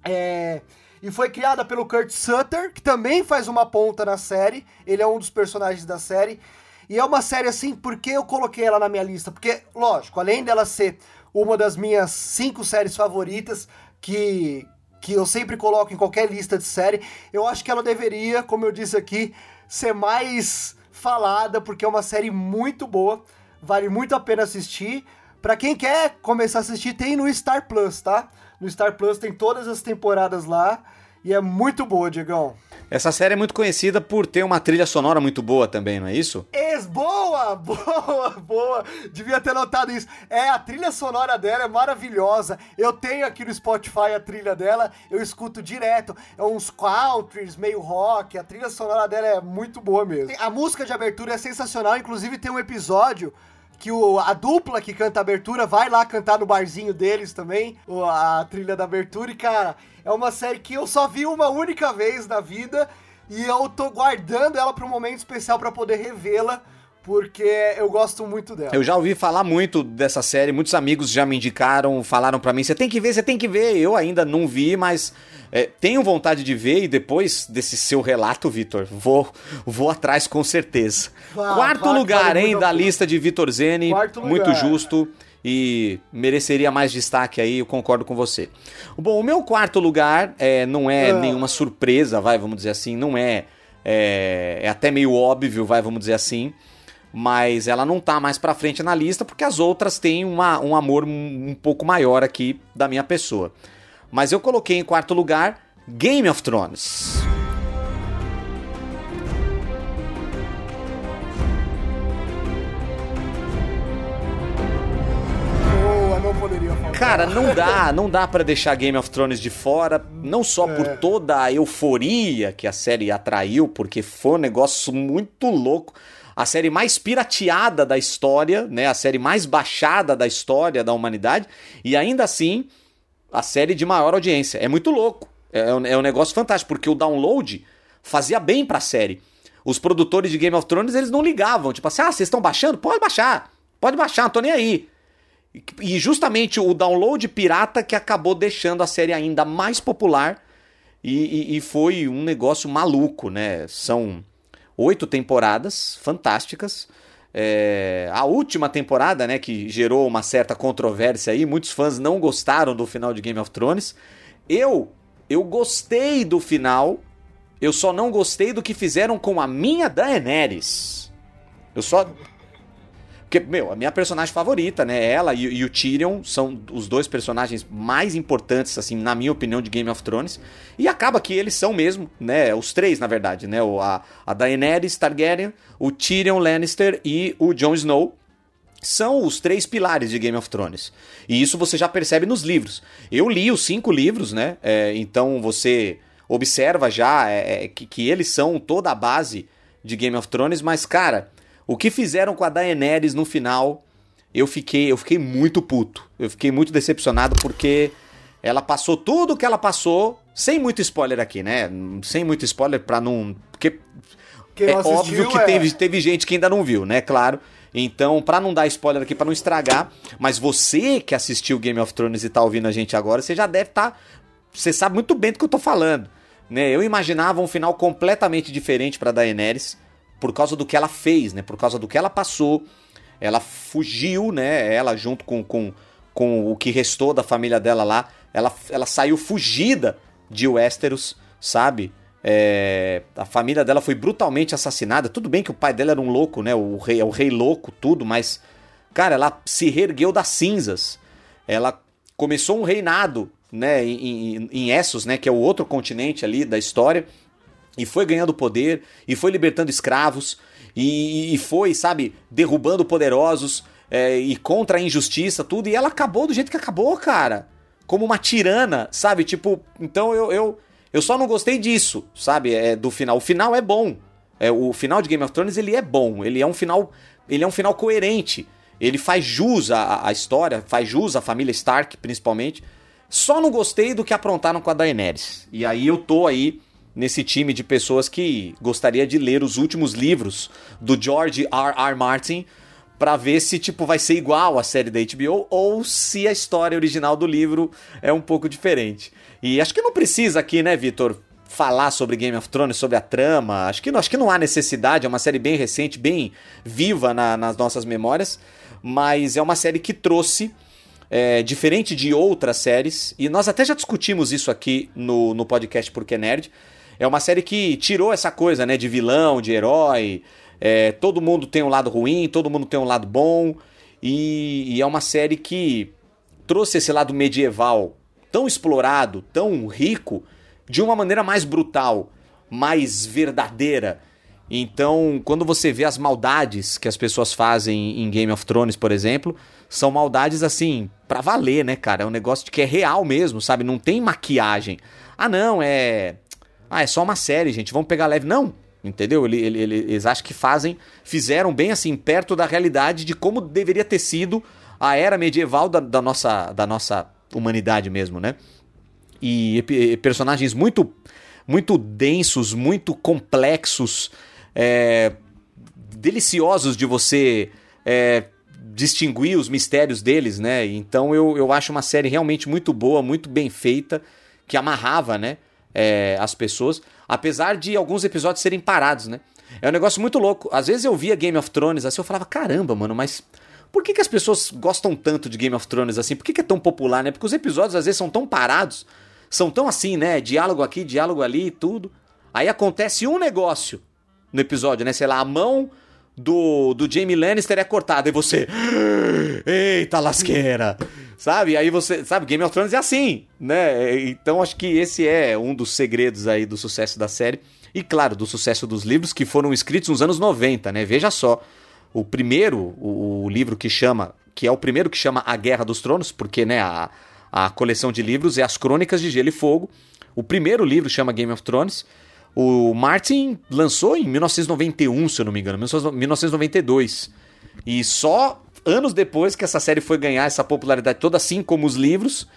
É, e foi criada pelo Kurt Sutter, que também faz uma ponta na série. Ele é um dos personagens da série. E é uma série assim, por que eu coloquei ela na minha lista? Porque, lógico, além dela ser uma das minhas cinco séries favoritas, que, que eu sempre coloco em qualquer lista de série, eu acho que ela deveria, como eu disse aqui, ser mais falada, porque é uma série muito boa, vale muito a pena assistir. Pra quem quer começar a assistir, tem no Star Plus, tá? No Star Plus tem todas as temporadas lá e é muito boa, Diegão. Essa série é muito conhecida por ter uma trilha sonora muito boa também, não é isso? Ex, boa, boa, boa. Devia ter notado isso. É, a trilha sonora dela é maravilhosa. Eu tenho aqui no Spotify a trilha dela, eu escuto direto. É uns countries, meio rock. A trilha sonora dela é muito boa mesmo. A música de abertura é sensacional, inclusive tem um episódio que o, a dupla que canta a abertura vai lá cantar no barzinho deles também, a trilha da abertura. E, cara, é uma série que eu só vi uma única vez na vida e eu tô guardando ela pra um momento especial pra poder revê-la, porque eu gosto muito dela. Eu já ouvi falar muito dessa série, muitos amigos já me indicaram, falaram pra mim, você tem que ver, você tem que ver. Eu ainda não vi, mas é, tenho vontade de ver e depois desse seu relato, Vitor, vou, vou atrás com certeza. Vá, Quarto vá, lugar, vale hein, da lista de Vitor Zene, Quarto muito justo e mereceria mais destaque aí, eu concordo com você. Bom, o meu quarto lugar é, não é Ah. nenhuma surpresa, vai, vamos dizer assim, não é, é, é até meio óbvio, vai, vamos dizer assim, mas ela não tá mais pra frente na lista porque as outras têm uma, um amor um, um pouco maior aqui da minha pessoa. Mas eu coloquei em quarto lugar Game of Thrones. Cara, não dá, não dá pra deixar Game of Thrones de fora, não só por toda a euforia que a série atraiu, porque foi um negócio muito louco. A série mais pirateada da história, né? A série mais baixada da história da humanidade, e ainda assim, a série de maior audiência. É muito louco. É, um- é um negócio fantástico, porque o download fazia bem pra série. Os produtores de Game of Thrones, eles não ligavam. Tipo assim, ah, vocês estão baixando? Pode baixar. Pode baixar, não tô nem aí. E justamente o download pirata que acabou deixando a série ainda mais popular e, e- e foi um negócio maluco, né? São oito temporadas fantásticas. É, a última temporada, né, que gerou uma certa controvérsia aí, muitos fãs não gostaram do final de Game of Thrones. Eu, eu gostei do final, eu só não gostei do que fizeram com a minha Daenerys. Eu só porque, meu, a minha personagem favorita, né? Ela e, e o Tyrion são os dois personagens mais importantes, assim, na minha opinião, de Game of Thrones. E acaba que eles são mesmo, né? Os três, na verdade, né? O, a, a Daenerys Targaryen, o Tyrion Lannister e o Jon Snow. São os três pilares de Game of Thrones. E isso você já percebe nos livros. Eu li os cinco livros, né? É, então você observa já é, é, que, que eles são toda a base de Game of Thrones, mas, cara, o que fizeram com a Daenerys no final, eu fiquei, eu fiquei muito puto. Eu fiquei muito decepcionado porque ela passou tudo o que ela passou, sem muito spoiler aqui, né? Sem muito spoiler pra não. Porque Quem é assistiu, óbvio que é. teve, teve gente que ainda não viu, né? Claro. Então, pra não dar spoiler aqui, pra não estragar, mas você que assistiu Game of Thrones e tá ouvindo a gente agora, você já deve estar. Tá, você sabe muito bem do que eu tô falando. Né? Eu imaginava um final completamente diferente pra Daenerys, por causa do que ela fez, né? Por causa do que ela passou. Ela fugiu, né? Ela junto com, com, com o que restou da família dela lá, ela, ela saiu fugida de Westeros, sabe? É, a família dela foi brutalmente assassinada. Tudo bem que o pai dela era um louco, né? O rei, é o rei louco, tudo, mas cara, ela se reergueu das cinzas. Ela começou um reinado né, em, em, em Essos, né, que é o outro continente ali da história, e foi ganhando poder, e foi libertando escravos, e, e foi, sabe, derrubando poderosos, é, e contra a injustiça, tudo, e ela acabou do jeito que acabou, cara. Como uma tirana, sabe? Tipo, então eu, eu, eu só não gostei disso, sabe? É, do final. O final é bom. É, o final de Game of Thrones, ele é bom. Ele é um final, ele é um final coerente. Ele faz jus à, à história, faz jus à família Stark, principalmente. Só não gostei do que aprontaram com a Daenerys. E aí eu tô aí nesse time de pessoas que gostaria de ler os últimos livros do George R. R. Martin para ver se tipo vai ser igual a série da HBO ou se a história original do livro é um pouco diferente. E acho que não precisa aqui, né, Vitor, falar sobre Game of Thrones, sobre a trama. Acho que, acho que não há necessidade, é uma série bem recente, bem viva na, nas nossas memórias, mas é uma série que trouxe, é, diferente de outras séries, e nós até já discutimos isso aqui no, no podcast Porque Nerd. É uma série que tirou essa coisa, né, de vilão, de herói, é, todo mundo tem um lado ruim, todo mundo tem um lado bom. E, e, é uma série que trouxe esse lado medieval tão explorado, tão rico, de uma maneira mais brutal, mais verdadeira. Então, quando você vê as maldades que as pessoas fazem em Game of Thrones, por exemplo, são maldades assim, pra valer, né, cara? É um negócio que é real mesmo, sabe? Não tem maquiagem. Ah, não, é. Ah, é só uma série, gente. Vamos pegar leve. Não, Entendeu? Ele, ele, ele, eles acham que fazem, fizeram bem assim, perto da realidade de como deveria ter sido a era medieval da, da nossa, da nossa humanidade mesmo, né? E, e personagens muito, muito densos, muito complexos, é, deliciosos de você é, distinguir os mistérios deles, né? Então eu, eu acho uma série realmente muito boa, muito bem feita, que amarrava, né? É, as pessoas. Apesar de alguns episódios serem parados, né? É um negócio muito louco. Às vezes eu via Game of Thrones assim, eu falava, caramba, mano, mas por que, que as pessoas gostam tanto de Game of Thrones assim? Por que, que é tão popular, né? Porque os episódios às vezes são tão parados, são tão assim, né? Diálogo aqui, diálogo ali e tudo. Aí acontece um negócio no episódio, né? Sei lá, a mão do, do Jamie Lannister é cortada e você. Eita lasqueira! Sabe? Aí você. Sabe, Game of Thrones é assim, né? Então acho que esse é um dos segredos aí do sucesso da série. E claro, do sucesso dos livros que foram escritos nos anos 90, né? Veja só. O primeiro, o, o livro que chama. Que é o primeiro que chama A Guerra dos Tronos, porque, né, a, a coleção de livros é As Crônicas de Gelo e Fogo. O primeiro livro chama Game of Thrones. O Martin lançou em 1991, se eu não me engano, 1992. E só anos depois que essa série foi ganhar essa popularidade toda, assim como os livros.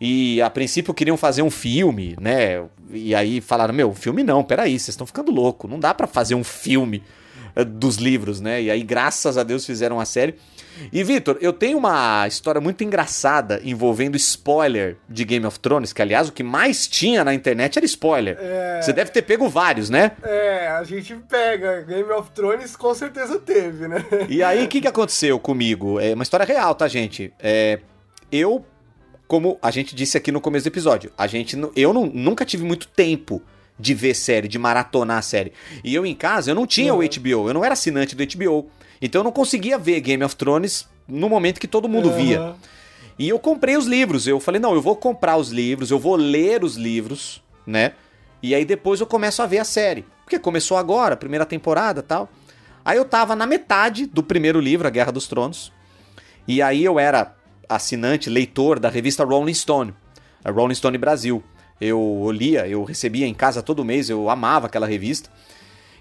E a princípio queriam fazer um filme, né? E aí falaram: Meu, filme não, peraí, vocês estão ficando louco, não dá para fazer um filme eh, dos livros, né? E aí, graças a Deus, fizeram a série. E, Vitor, eu tenho uma história muito engraçada envolvendo spoiler de Game of Thrones, que, aliás, o que mais tinha na internet era spoiler. É... Você deve ter pego vários, né? É, a gente pega. Game of Thrones com certeza teve, né? E aí, o que, que aconteceu comigo? É uma história real, tá, gente? É, eu, como a gente disse aqui no começo do episódio, a gente, eu não, nunca tive muito tempo de ver série, de maratonar a série. E eu em casa, eu não tinha uhum. o HBO, eu não era assinante do HBO. Então eu não conseguia ver Game of Thrones no momento que todo mundo uhum. via. E eu comprei os livros. Eu falei, não, eu vou comprar os livros, eu vou ler os livros, né? E aí depois eu começo a ver a série. Porque começou agora, primeira temporada tal. Aí eu tava na metade do primeiro livro, A Guerra dos Tronos. E aí eu era assinante, leitor da revista Rolling Stone, a Rolling Stone Brasil. Eu lia, eu recebia em casa todo mês, eu amava aquela revista.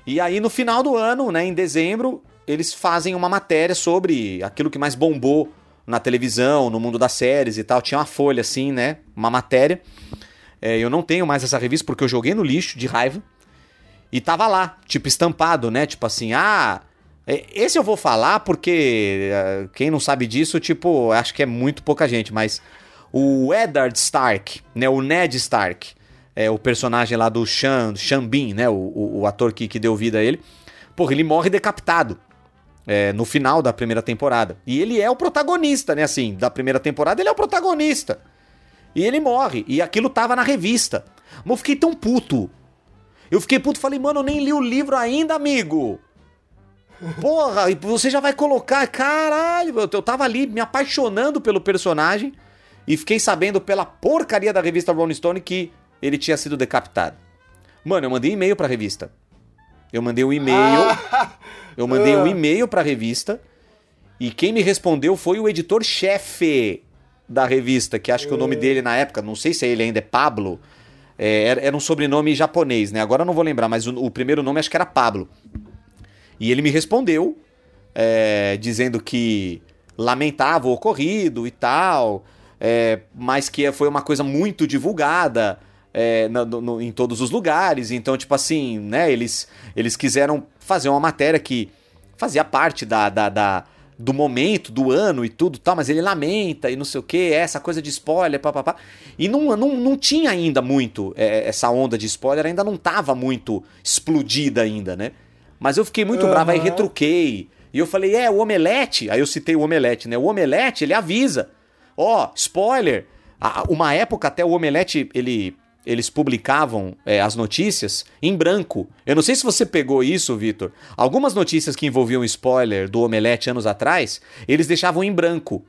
E aí no final do ano, né, em dezembro, eles fazem uma matéria sobre aquilo que mais bombou na televisão, no mundo das séries e tal. Tinha uma folha assim, né? Uma matéria. É, eu não tenho mais essa revista porque eu joguei no lixo de raiva. E tava lá, tipo, estampado, né? Tipo assim, ah. É, esse eu vou falar porque é, quem não sabe disso, tipo, acho que é muito pouca gente, mas o Eddard Stark, né? O Ned Stark, é o personagem lá do Sean, Sean Bean, né? O, o, o ator que, que deu vida a ele. Porra, ele morre decapitado é, no final da primeira temporada. E ele é o protagonista, né? Assim, da primeira temporada, ele é o protagonista. E ele morre. E aquilo tava na revista. Mas eu fiquei tão puto. Eu fiquei puto falei, mano, eu nem li o livro ainda, amigo. Porra, você já vai colocar. Caralho, eu tava ali me apaixonando pelo personagem. e fiquei sabendo pela porcaria da revista Rolling Stone que ele tinha sido decapitado. Mano, eu mandei e-mail pra revista. Eu mandei um e-mail. Ah, Eu mandei um e-mail pra revista. E quem me respondeu foi o editor-chefe da revista, que acho que o nome dele na época, não sei se ele ainda é Pablo. é, era, era um sobrenome japonês, né? Agora eu não vou lembrar, mas o, o primeiro nome acho que era Pablo. E ele me respondeu, é, dizendo que lamentava o ocorrido e tal, é, mas que foi uma coisa muito divulgada é, na- no- em todos os lugares. Então, tipo assim, né? Eles, eles quiseram fazer uma matéria que fazia parte da, da, da- do momento, do ano e tudo tal, mas ele lamenta e não sei o que, essa coisa de spoiler, papapá. E não, não, não tinha ainda muito é, essa onda de spoiler, ainda não tava muito explodida ainda, né? Mas eu fiquei muito bravo, aí retruquei. E eu falei, é, o Omelete. Aí eu citei o Omelete, né? O Omelete, ele avisa. Ó, spoiler. A- Uma época até o Omelete, ele, eles publicavam é, as notícias em branco. Eu não sei se você pegou isso, Vitor. Algumas notícias que envolviam spoiler do Omelete anos atrás, eles deixavam em branco.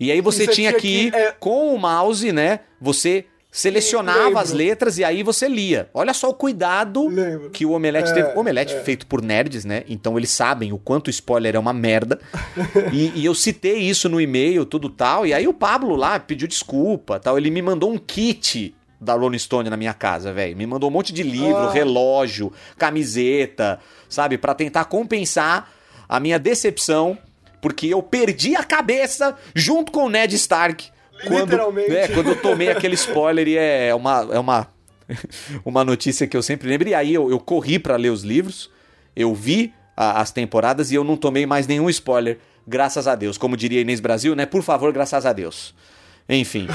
E aí você você tinha tinha que ir é- com o mouse, né? Você selecionava Lembro. as letras e aí você lia. Olha só o cuidado Lembro. que o Omelete É, teve. Omelete feito por nerds, né? Então eles sabem o quanto spoiler é uma merda. e, e eu citei isso no e-mail, tudo tal. E aí o Pablo lá pediu desculpa, tal. Ele me mandou um kit da Rolling Stone na minha casa, velho. Me mandou um monte de livro, Ah. relógio, camiseta, sabe? Pra tentar compensar a minha decepção, porque eu perdi a cabeça junto com o Ned Stark. Quando, Literalmente. né, quando eu tomei aquele spoiler e é uma, é uma, uma notícia que eu sempre lembro. E aí eu, eu corri pra ler os livros, eu vi a- as temporadas e eu não tomei mais nenhum spoiler, graças a Deus. Como diria Inês Brasil, né? Por favor, graças a Deus. Enfim.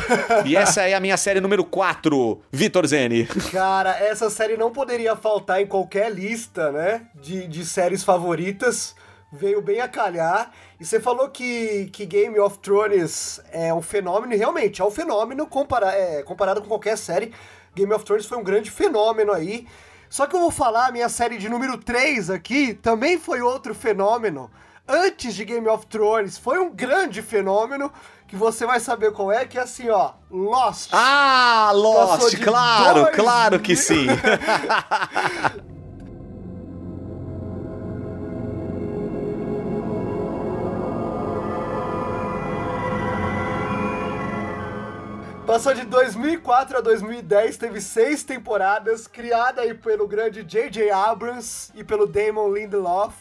E essa é a minha série número 4, Vitor Zene. Cara, essa série não poderia faltar em qualquer lista, né? De, de séries favoritas. Veio bem a calhar. E você falou que, que Game of Thrones é um fenômeno, e realmente é um fenômeno compara é, comparado com qualquer série. Game of Thrones foi um grande fenômeno aí. Só que eu vou falar, minha série de número 3 aqui também foi outro fenômeno. Antes de Game of Thrones, foi um grande fenômeno que você vai saber qual é, que é assim, ó, Lost. Ah, Lost, claro, dois claro que sim. Passou de 2004 a 2010, teve seis temporadas, criada aí pelo grande J.J. Abrams e pelo Damon Lindelof.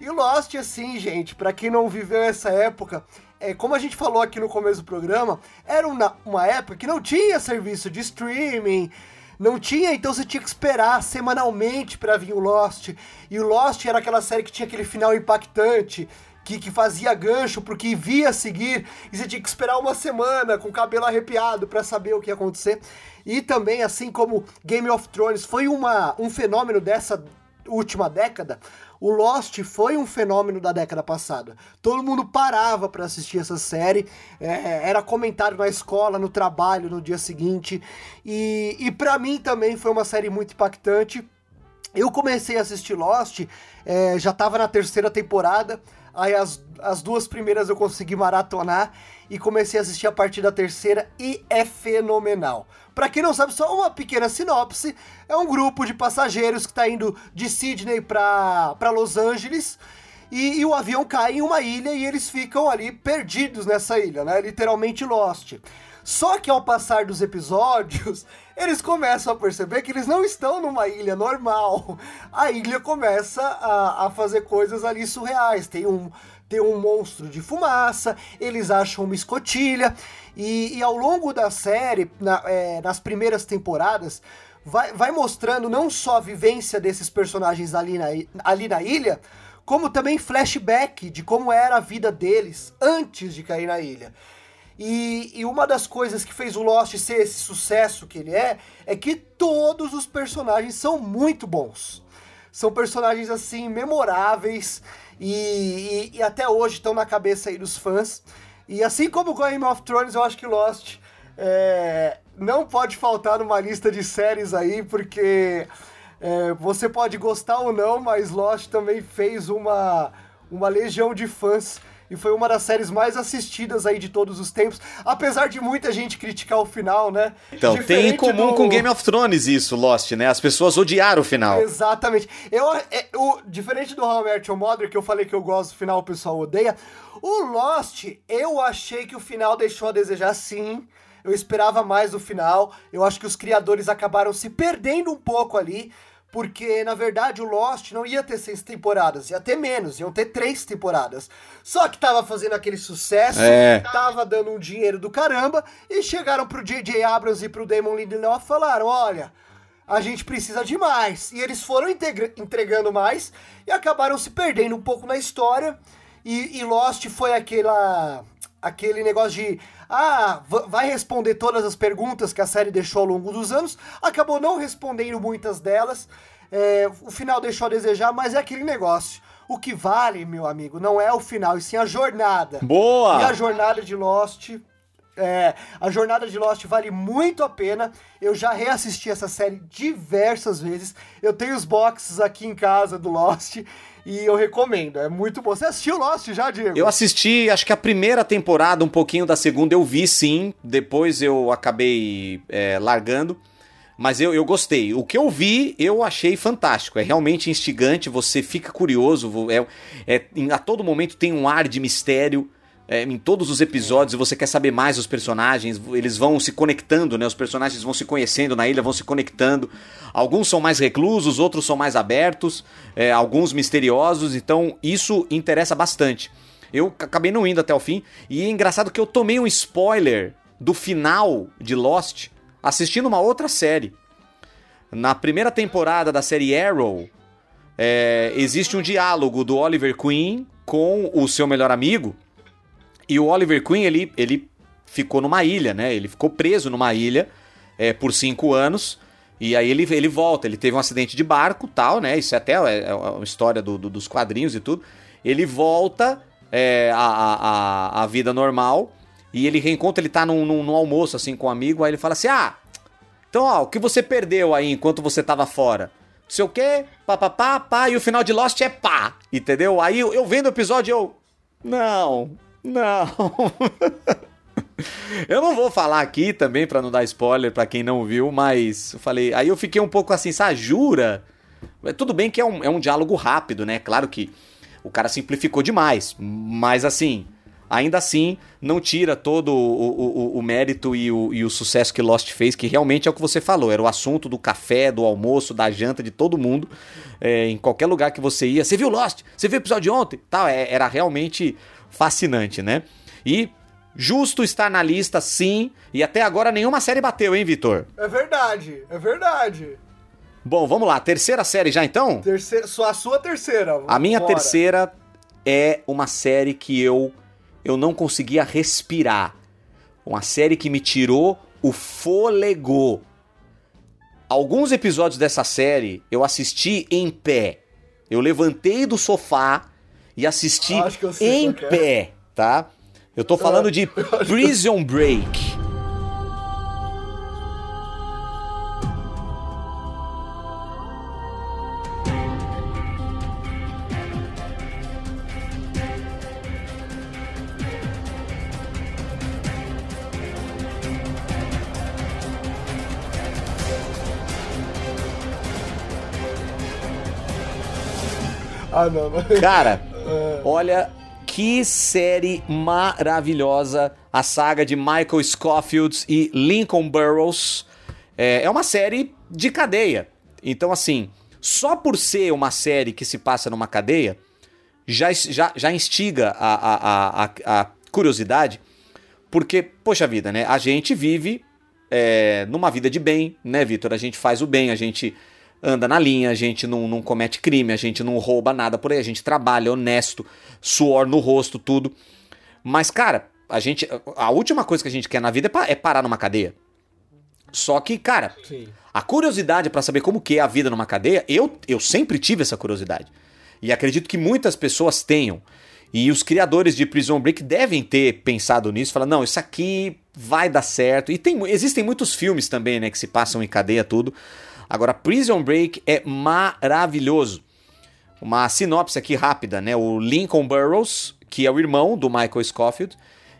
E Lost, assim, gente, pra quem não viveu essa época, é, como a gente falou aqui no começo do programa, era uma, uma época que não tinha serviço de streaming, não tinha, então você tinha que esperar semanalmente pra vir o Lost. E o Lost era aquela série que tinha aquele final impactante, que, que fazia gancho pro que via seguir, e você tinha que esperar uma semana com o cabelo arrepiado pra saber o que ia acontecer. E também, assim como Game of Thrones foi uma, um fenômeno dessa última década, o Lost foi um fenômeno da década passada. Todo mundo parava pra assistir essa série, é, era comentário na escola, no trabalho, no dia seguinte, e, e para mim também foi uma série muito impactante. Eu comecei a assistir Lost, é, já tava na terceira temporada, aí as, as duas primeiras eu consegui maratonar e comecei a assistir a partir da terceira e é fenomenal. Pra quem não sabe, só uma pequena sinopse, é um grupo de passageiros que tá indo de Sydney pra Los Angeles e, e o avião cai em uma ilha e eles ficam ali perdidos nessa ilha, né? Literalmente Lost. Só que ao passar dos episódios, eles começam a perceber que eles não estão numa ilha normal. A ilha começa a, a fazer coisas ali surreais. Tem um, tem um monstro de fumaça, eles acham uma escotilha. E, e ao longo da série, na- é, nas primeiras temporadas, vai, vai mostrando não só a vivência desses personagens ali na, ali na ilha, como também flashback de como era a vida deles antes de cair na ilha. E, e uma das coisas que fez o Lost ser esse sucesso que ele é, é que todos os personagens são muito bons. São personagens assim, memoráveis e, e- e até hoje estão na cabeça aí dos fãs. E assim como Game of Thrones, eu acho que Lost é, não pode faltar numa lista de séries aí, porque é, você pode gostar ou não, mas Lost também fez uma, uma legião de fãs e foi uma das séries mais assistidas aí de todos os tempos, apesar de muita gente criticar o final, né? Então, Diferente tem em comum do... com Game of Thrones isso, Lost, né? As pessoas odiaram o final. Exatamente. Eu, é, o, diferente do How I Met Your Mother, que eu falei que eu gosto do final, o pessoal odeia, o Lost, eu achei que o final deixou a desejar sim. Eu esperava mais do final. Eu acho que os criadores acabaram se perdendo um pouco ali porque na verdade o Lost não ia ter seis temporadas, ia ter menos, iam ter três temporadas. Só que tava fazendo aquele sucesso, é. tava dando um dinheiro do caramba, e chegaram pro J.J. Abrams e pro Damon Lindelof e falaram: olha. A gente precisa de mais. E eles foram entregando mais e acabaram se perdendo um pouco na história. E, e Lost foi aquela, aquele negócio de ah, vai responder todas as perguntas que a série deixou ao longo dos anos, acabou não respondendo muitas delas. É, o final deixou a desejar, mas é aquele negócio. O que vale, meu amigo, não é o final, e sim a jornada. Boa! E a jornada de Lost. É, a jornada de Lost vale muito a pena. Eu já reassisti essa série diversas vezes. Eu tenho os boxes aqui em casa do Lost e eu recomendo, é muito bom. Você assistiu Lost já, Diego? Eu assisti, acho que a primeira temporada, um pouquinho da segunda eu vi sim, depois eu acabei é, largando. Mas eu, eu gostei. O que eu vi, eu achei fantástico. É realmente instigante, você fica curioso. É, é, a todo momento tem um ar de mistério é, em todos os episódios você quer saber mais dos personagens, eles vão se conectando, né? Os personagens vão se conhecendo na ilha, vão se conectando. Alguns são mais reclusos, outros são mais abertos, é, alguns misteriosos, então isso interessa bastante. Eu acabei não indo até o fim, e é engraçado que eu tomei um spoiler do final de Lost assistindo uma outra série. Na primeira temporada da série Arrow, é, existe um diálogo do Oliver Queen com o seu melhor amigo, e o Oliver Queen, ele, ele ficou numa ilha, né? Ele ficou preso numa ilha é, por cinco anos. E aí ele, ele volta, ele teve um acidente de barco tal, né? Isso é até é, é uma história do, do, dos quadrinhos e tudo. Ele volta é, a, a, a, vida normal e ele reencontra, ele tá num, num, num, almoço assim com um amigo, aí ele fala assim: Ah, então ó, o que você perdeu aí enquanto você tava fora? Não sei o quê, pá, pá, pá, pá, e o final de Lost é pá, entendeu? Aí eu, eu vendo o episódio, eu. Não, não. eu não vou falar aqui também para não dar spoiler para quem não viu, mas eu falei. Aí eu fiquei um pouco assim, sabe, jura? Tudo bem que é um, é um diálogo rápido, né? Claro que o cara simplificou demais, mas assim, ainda assim, não tira todo o, o, o mérito e o, e o, sucesso que Lost fez, que realmente é o que você falou, era o assunto do café, do almoço, da janta de todo mundo, é, em qualquer lugar que você ia. Você viu Lost? Você viu o episódio de ontem? Tal, é, era realmente fascinante, né? E justo estar na lista, sim, e até agora nenhuma série bateu, hein, Vitor? É verdade, é verdade. Bom, vamos lá, terceira série já então? Terceira, a sua terceira. A minha terceira é uma série que eu eu não conseguia respirar. Uma série que me tirou o fôlego. Alguns episódios dessa série eu assisti em pé. Eu levantei do sofá e assisti em é. pé, tá? Eu tô falando de Prison Break. Ah, não. Cara, olha que série maravilhosa a saga de Michael Scofield e Lincoln Burrows. É, é uma série de cadeia. Então, assim, só por ser uma série que se passa numa cadeia, já, já, já instiga a, a, a, a curiosidade, porque, poxa vida, né? A gente vive é, numa vida de bem, né, Vitor? A gente faz o bem, a gente anda na linha, a gente não, não comete crime, a gente não rouba nada por aí, a gente trabalha honesto, suor no rosto, tudo. Mas, cara, a gente. A última coisa que a gente quer na vida é, é parar numa cadeia. Só que, cara, Sim. a curiosidade para saber como que é a vida numa cadeia, eu, eu sempre tive essa curiosidade. E acredito que muitas pessoas tenham. E os criadores de Prison Break devem ter pensado nisso, falar, não, isso aqui vai dar certo. E tem, existem muitos filmes também, né, que se passam em cadeia tudo. Agora, Prison Break é maravilhoso. Uma sinopse aqui rápida, né? O Lincoln Burrows, que é o irmão do Michael Scofield,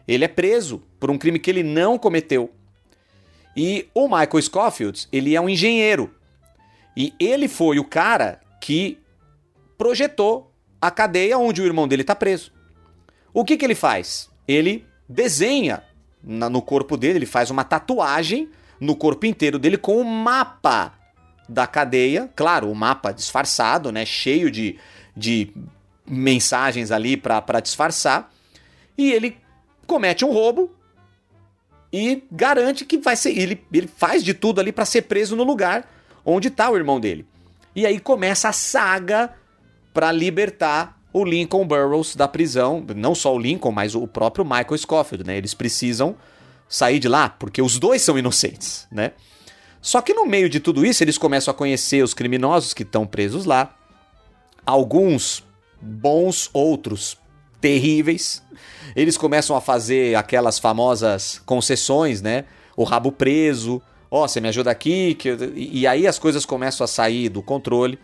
ele é preso por um crime que ele não cometeu. E o Michael Scofield, ele é um engenheiro. E ele foi o cara que projetou a cadeia onde o irmão dele está preso. O que, que ele faz? Ele desenha no corpo dele, ele faz uma tatuagem no corpo inteiro dele com um mapa da cadeia. Claro, o mapa disfarçado, né? Cheio de, de mensagens ali para disfarçar. E ele comete um roubo e garante que vai ser. Ele, ele faz de tudo ali para ser preso no lugar onde está o irmão dele. E aí começa a saga para libertar o Lincoln Burroughs da prisão, não só o Lincoln, mas o próprio Michael Scofield, né? Eles precisam sair de lá porque os dois são inocentes, né? Só que no meio de tudo isso, eles começam a conhecer os criminosos que estão presos lá. Alguns bons, outros terríveis. Eles começam a fazer aquelas famosas concessões, né? O rabo preso. Ó, oh, você me ajuda aqui. E aí as coisas começam a sair do controle.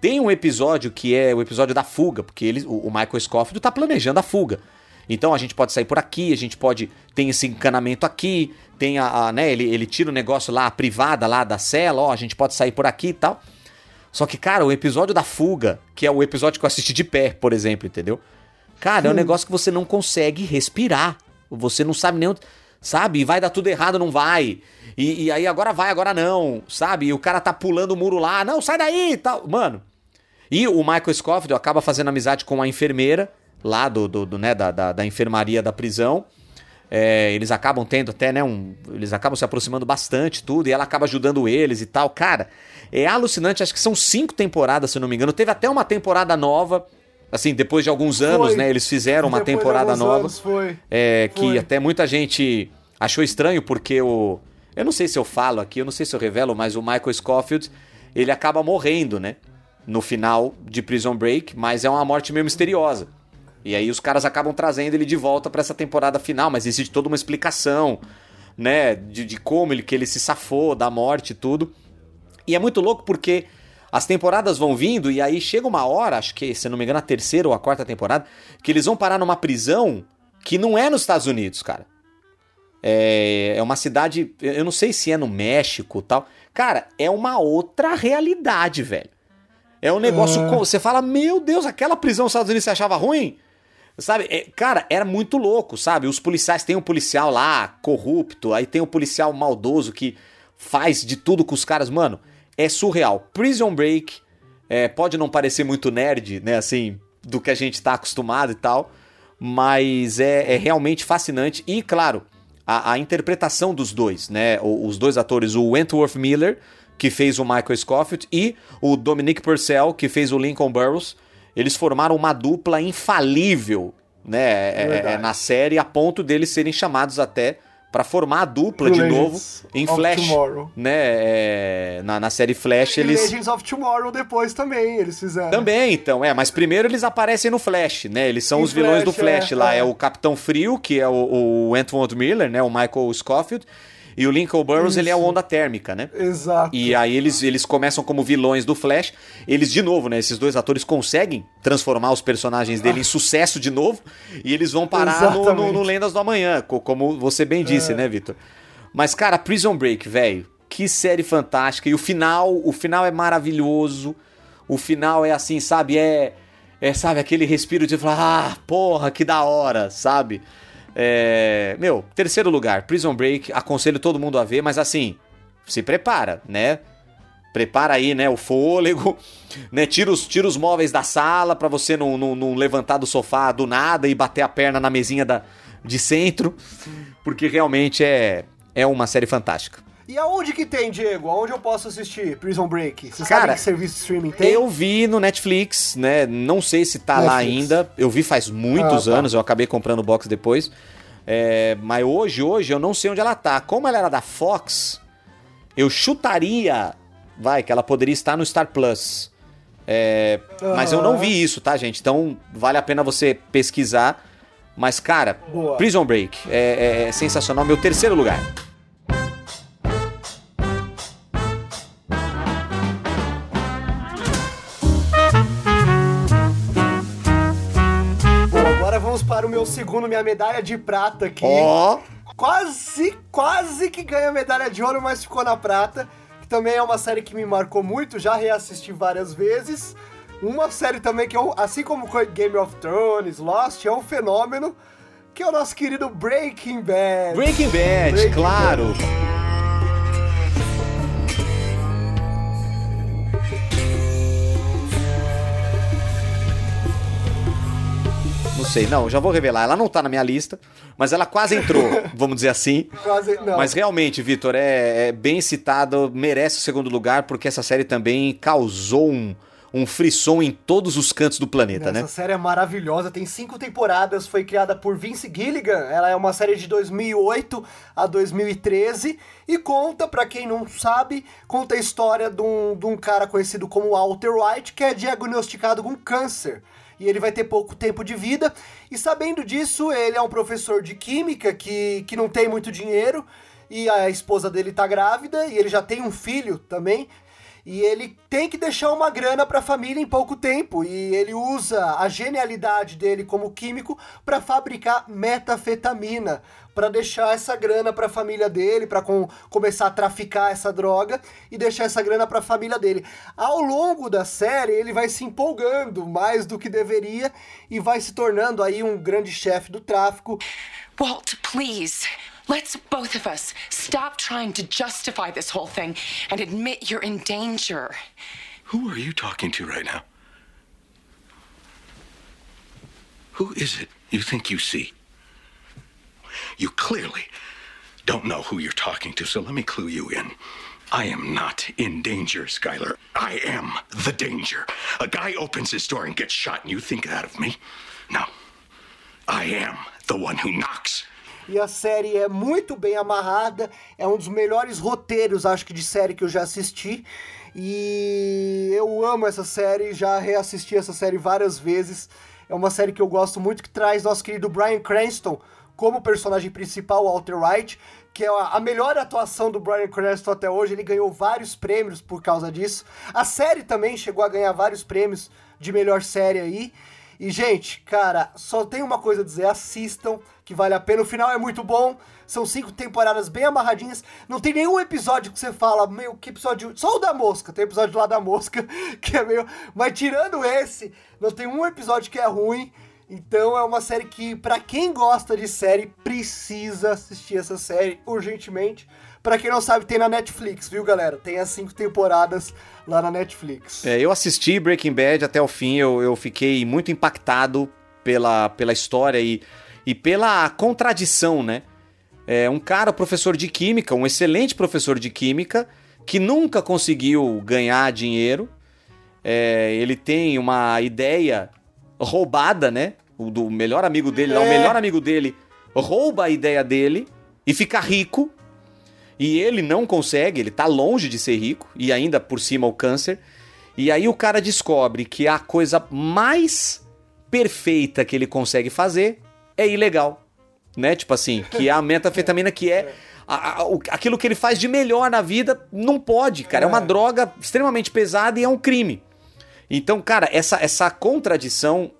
Tem um episódio que é o episódio da fuga, porque o Michael Scofield está planejando a fuga. Então a gente pode sair por aqui, a gente pode. Tem esse encanamento aqui, tem a. a né, ele, ele tira o negócio lá, a privada lá da cela, ó, a gente pode sair por aqui e tal. Só que, cara, o episódio da fuga, que é o episódio que eu assisti de pé, por exemplo, entendeu? Cara, é um hum. negócio que você não consegue respirar. Você não sabe nem onde. Sabe? Vai dar tudo errado, não vai. E, e, aí agora vai, agora não. Sabe? E o cara tá pulando o muro lá. Não, sai daí e tal. Mano. E o Michael Scofield acaba fazendo amizade com a enfermeira lá do, do, do né, da, da, da, enfermaria da prisão. É, eles acabam tendo até, né, um, eles acabam se aproximando bastante, tudo, e ela acaba ajudando eles e tal. Cara, é alucinante, acho que são cinco temporadas, se não me engano. Teve até uma temporada nova, assim, depois de alguns anos, foi. né, eles fizeram uma depois temporada nova. Anos, foi. É, foi. Que até muita gente achou estranho, porque o... Eu não sei se eu falo aqui, eu não sei se eu revelo, mas o Michael Scofield, ele acaba morrendo, né? No final de Prison Break, mas é uma morte meio misteriosa. E aí os caras acabam trazendo ele de volta para essa temporada final, mas existe toda uma explicação, né, de, de como ele que ele se safou da morte e tudo. E é muito louco porque as temporadas vão vindo e aí chega uma hora, acho que, se não me engano, a terceira ou a quarta temporada, que eles vão parar numa prisão que não é nos Estados Unidos, cara. É, é uma cidade, eu não sei se é no México tal. Cara, é uma outra realidade, velho. É um negócio. É. Você fala, meu Deus, aquela prisão nos Estados Unidos você achava ruim? Sabe, é, cara, era muito louco, sabe? Os policiais, tem um policial lá corrupto, aí tem um policial maldoso que faz de tudo com os caras, mano. É surreal. Prison Break é, pode não parecer muito nerd, né? Assim, do que a gente tá acostumado e tal, mas é, é realmente fascinante. E, claro, a, a, interpretação dos dois, né? Os dois atores, o Wentworth Miller, que fez o Michael Scofield, e o Dominic Purcell, que fez o Lincoln Burrows eles formaram uma dupla infalível, né, é, é, na série, a ponto deles serem chamados até para formar a dupla de novo em Flash, Tomorrow. né? É, na, na série Flash e eles Legends of Tomorrow depois também eles fizeram. Também, então, é, mas primeiro eles aparecem no Flash, né? Eles são em os vilões do Flash é, lá, é. é. o Capitão Frio, que é o, o Antoine Miller, né? O Michael Scofield e o Lincoln Burrows, Isso. ele é o onda térmica, né? Exato. E aí eles, eles começam como vilões do Flash. Eles, de novo, né? Esses dois atores conseguem transformar os personagens dele ah. em sucesso de novo. E eles vão parar no, no, no, Lendas do Amanhã, como você bem disse, é. né, Vitor? Mas, cara, Prison Break, velho. Que série fantástica. E o final, o final é maravilhoso. O final é assim, sabe? É, é sabe, aquele respiro de falar, ah, porra, que da hora, sabe? É, meu, terceiro lugar, Prison Break, aconselho todo mundo a ver, mas assim, se prepara, né? Prepara aí, né, o fôlego, né? Tira os, tira os móveis da sala para você não, não, não, levantar do sofá do nada e bater a perna na mesinha da, de centro, porque realmente é, é uma série fantástica. E aonde que tem, Diego? Aonde eu posso assistir Prison Break? Você Cara, sabe que serviço de streaming tem? Eu vi no Netflix, né? Não sei se tá Netflix. lá ainda. Eu vi faz muitos ah, tá. anos, eu acabei comprando o box depois. É, mas hoje, hoje, eu não sei onde ela tá. Como ela era da Fox, eu chutaria, vai, que ela poderia estar no Star Plus. É, Mas eu não vi isso, tá, gente? Então vale a pena você pesquisar. Mas, cara, Boa. Prison Break é, é, é sensacional. Meu terceiro lugar. Para o meu segundo, minha medalha de prata aqui. Ó, Quase, quase que ganha medalha de ouro, mas ficou na prata. Que também é uma série que me marcou muito, já reassisti várias vezes. Uma série também que, eu, assim como com Game of Thrones, Lost, é um fenômeno, que é o nosso querido Breaking Bad. Breaking Bad, Breaking claro. Não sei, não, já vou revelar. Ela não tá na minha lista, mas ela quase entrou, vamos dizer assim. Quase, não. Mas realmente, Vitor, é, é bem citado, merece o segundo lugar, porque essa série também causou um, um frisson em todos os cantos do planeta, Essa né? série é maravilhosa, tem cinco temporadas, foi criada por Vince Gilligan, ela é uma série de 2008 a 2013 e conta, pra quem não sabe, conta a história de um, de um cara conhecido como Walter White, que é diagnosticado com câncer. E ele vai ter pouco tempo de vida, e sabendo disso, ele é um professor de química que, que não tem muito dinheiro, e a esposa dele tá grávida, e ele já tem um filho também, e ele tem que deixar uma grana para a família em pouco tempo. E ele usa a genialidade dele como químico para fabricar metafetamina, para deixar essa grana para a família dele, para com, começar a traficar essa droga e deixar essa grana para a família dele. Ao longo da série, ele vai se empolgando mais do que deveria e vai se tornando aí um grande chefe do tráfico. Walt, please. Let's both of us stop trying to justify this whole thing and admit you're in danger. Who are you talking to right now? Who is it you think you see? You clearly don't know who you're talking to, so let me clue you in. I am not in danger, Skylar. I am the danger. A guy opens his door and gets shot, and you think that of me? No. I am the one who knocks. E a série é muito bem amarrada, é um dos melhores roteiros, acho que, de série que eu já assisti. E eu amo essa série, já reassisti essa série várias vezes. É uma série que eu gosto muito, que traz nosso querido Bryan Cranston como personagem principal, Walter White, que é a melhor atuação do Bryan Cranston até hoje. Ele ganhou vários prêmios por causa disso. A série também chegou a ganhar vários prêmios de melhor série aí. E, gente, cara, só tem uma coisa a dizer: assistam, que vale a pena. O final é muito bom. São cinco temporadas bem amarradinhas. Não tem nenhum episódio que você fala, meu, que episódio. Só o da mosca. Tem episódio lá da mosca, que é meio. Mas tirando esse, não tem um episódio que é ruim. Então é uma série que, pra quem gosta de série, precisa assistir essa série urgentemente. Pra quem não sabe, tem na Netflix, viu, galera? Tem as cinco temporadas lá na Netflix. É, eu assisti Breaking Bad até o fim, eu, eu fiquei muito impactado pela, pela história e, e pela contradição, né? É um cara, professor de química, um excelente professor de química, que nunca conseguiu ganhar dinheiro. É, ele tem uma ideia roubada, né? O do melhor amigo dele, lá, o É. melhor amigo dele rouba a ideia dele e fica rico. E ele não consegue, ele tá longe de ser rico, e ainda por cima o câncer. E aí o cara descobre que a coisa mais perfeita que ele consegue fazer é ilegal. Né? Tipo assim, que é a metafetamina que é. a- a- o- aquilo que ele faz de melhor na vida não pode, cara. É uma droga extremamente pesada e é um crime. Então, cara, essa, essa contradição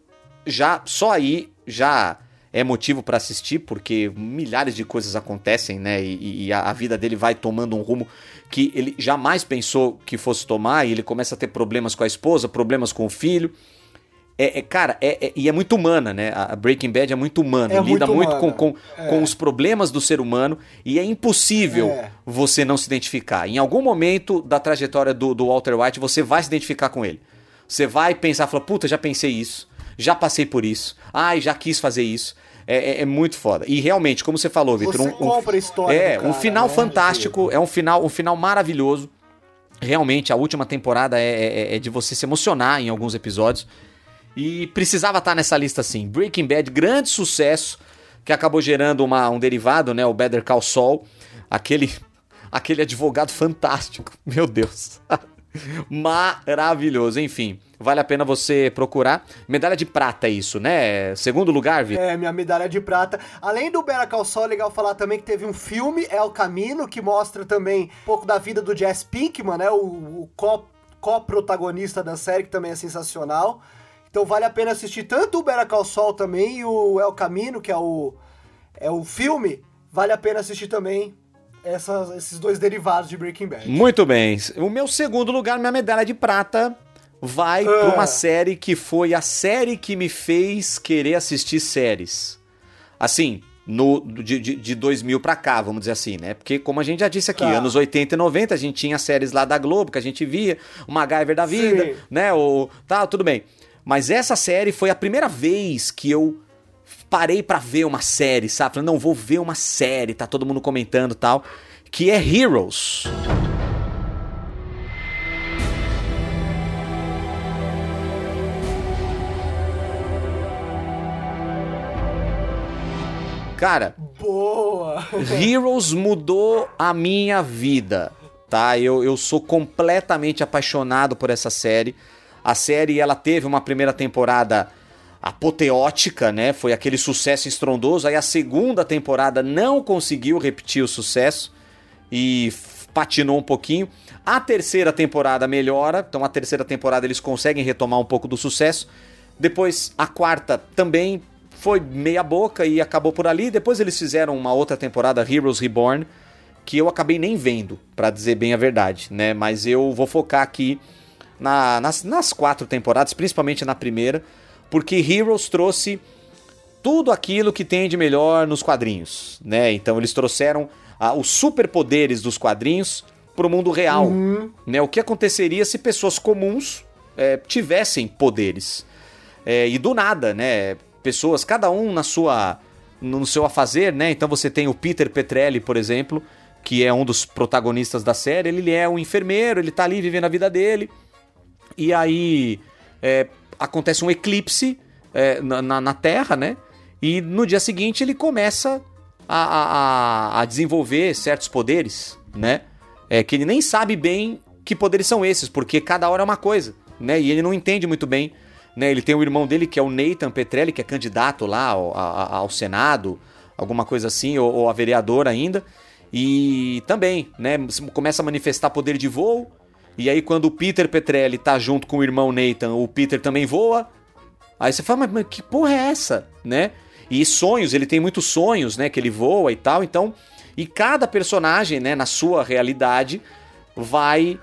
já só aí já é motivo pra assistir, porque milhares de coisas acontecem, né? E, e a, vida dele vai tomando um rumo que ele jamais pensou que fosse tomar, e ele começa a ter problemas com a esposa, problemas com o filho. É, é, cara, é, é- e é muito humana, né? A Breaking Bad é muito humana, É lida muito muito, com, humana. com, com os problemas do ser humano, e é impossível É. você não se identificar. Em algum momento da trajetória do, do Walter White, você vai se identificar com ele. Você vai pensar, falar, puta, já pensei isso, já passei por isso, ai, já quis fazer isso. É, é- é muito foda. E realmente, como você falou, Vitor, um, um- compra a história É, cara, um final né? fantástico, é um final, um final maravilhoso. Realmente, a última temporada é, é- é de você se emocionar em alguns episódios. E precisava estar nessa lista sim. Breaking Bad, grande sucesso, que acabou gerando uma, um derivado, né? O Better Call Saul. Aquele, aquele advogado fantástico. Meu Deus. Maravilhoso. Enfim, vale a pena você procurar. Medalha de prata é isso, né? Segundo lugar, Vitor. É, minha medalha de prata. Além do Better Call Saul, é legal falar também que teve um filme, El Camino, que mostra também um pouco da vida do Jess Pinkman, né? O, o co- co-protagonista da série, que também é sensacional. Então vale a pena assistir tanto o Better Call Saul também e o El Camino, que é o, é o filme. Vale a pena assistir também essas, esses dois derivados de Breaking Bad. Muito bem. O meu segundo lugar, minha medalha de prata, vai Ah. pra uma série que foi a série que me fez querer assistir séries. Assim, no, de, de, de 2000 pra cá, vamos dizer assim, né? Porque, como a gente já disse aqui, Tá. anos 80 e 90, a gente tinha séries lá da Globo que a gente via, o MacGyver da vida, Sim. né? O, tá, tudo bem. Mas essa série foi a primeira vez que eu parei pra ver uma série, sabe? Falei, não, vou ver uma série, tá todo mundo comentando tal, que é Heroes. Cara, Boa! Heroes mudou a minha vida, tá? Eu, eu sou completamente apaixonado por essa série. A série, ela teve uma primeira temporada apoteótica, né? Foi aquele sucesso estrondoso. Aí a segunda temporada não conseguiu repetir o sucesso e patinou um pouquinho. A terceira temporada melhora, então a terceira temporada eles conseguem retomar um pouco do sucesso. Depois a quarta também foi meia boca e acabou por ali. Depois eles fizeram uma outra temporada, Heroes Reborn, que eu acabei nem vendo, pra dizer bem a verdade, né? Mas eu vou focar aqui na- nas, nas quatro temporadas, principalmente na primeira, porque Heroes trouxe tudo aquilo que tem de melhor nos quadrinhos, né? Então eles trouxeram ah, os superpoderes dos quadrinhos para o mundo real, né? O que aconteceria se pessoas comuns eh, tivessem poderes É, e do nada, né? Pessoas, cada um na sua, no seu afazer, né? Então você tem o Peter Petrelli, por exemplo, que é um dos protagonistas da série. Ele é um enfermeiro, ele tá ali vivendo a vida dele. E aí é, acontece um eclipse é, na, na- Terra, né? E no dia seguinte ele começa a, a- a- desenvolver certos poderes, né? É, que ele nem sabe bem que poderes são esses, porque cada hora é uma coisa, né? E ele não entende muito bem. Né? Ele tem o irmão dele que é o Nathan Petrelli, que é candidato lá ao, a- ao Senado, alguma coisa assim, ou, ou a vereador ainda. E também, né? Começa a manifestar poder de voo. E aí, quando o Peter Petrelli tá junto com o irmão Nathan, o Peter também voa. Aí você fala, mas, mas que porra é essa, né? E sonhos, ele tem muitos sonhos, né? Que ele voa e tal. Então, e cada personagem, né? Na sua realidade, vai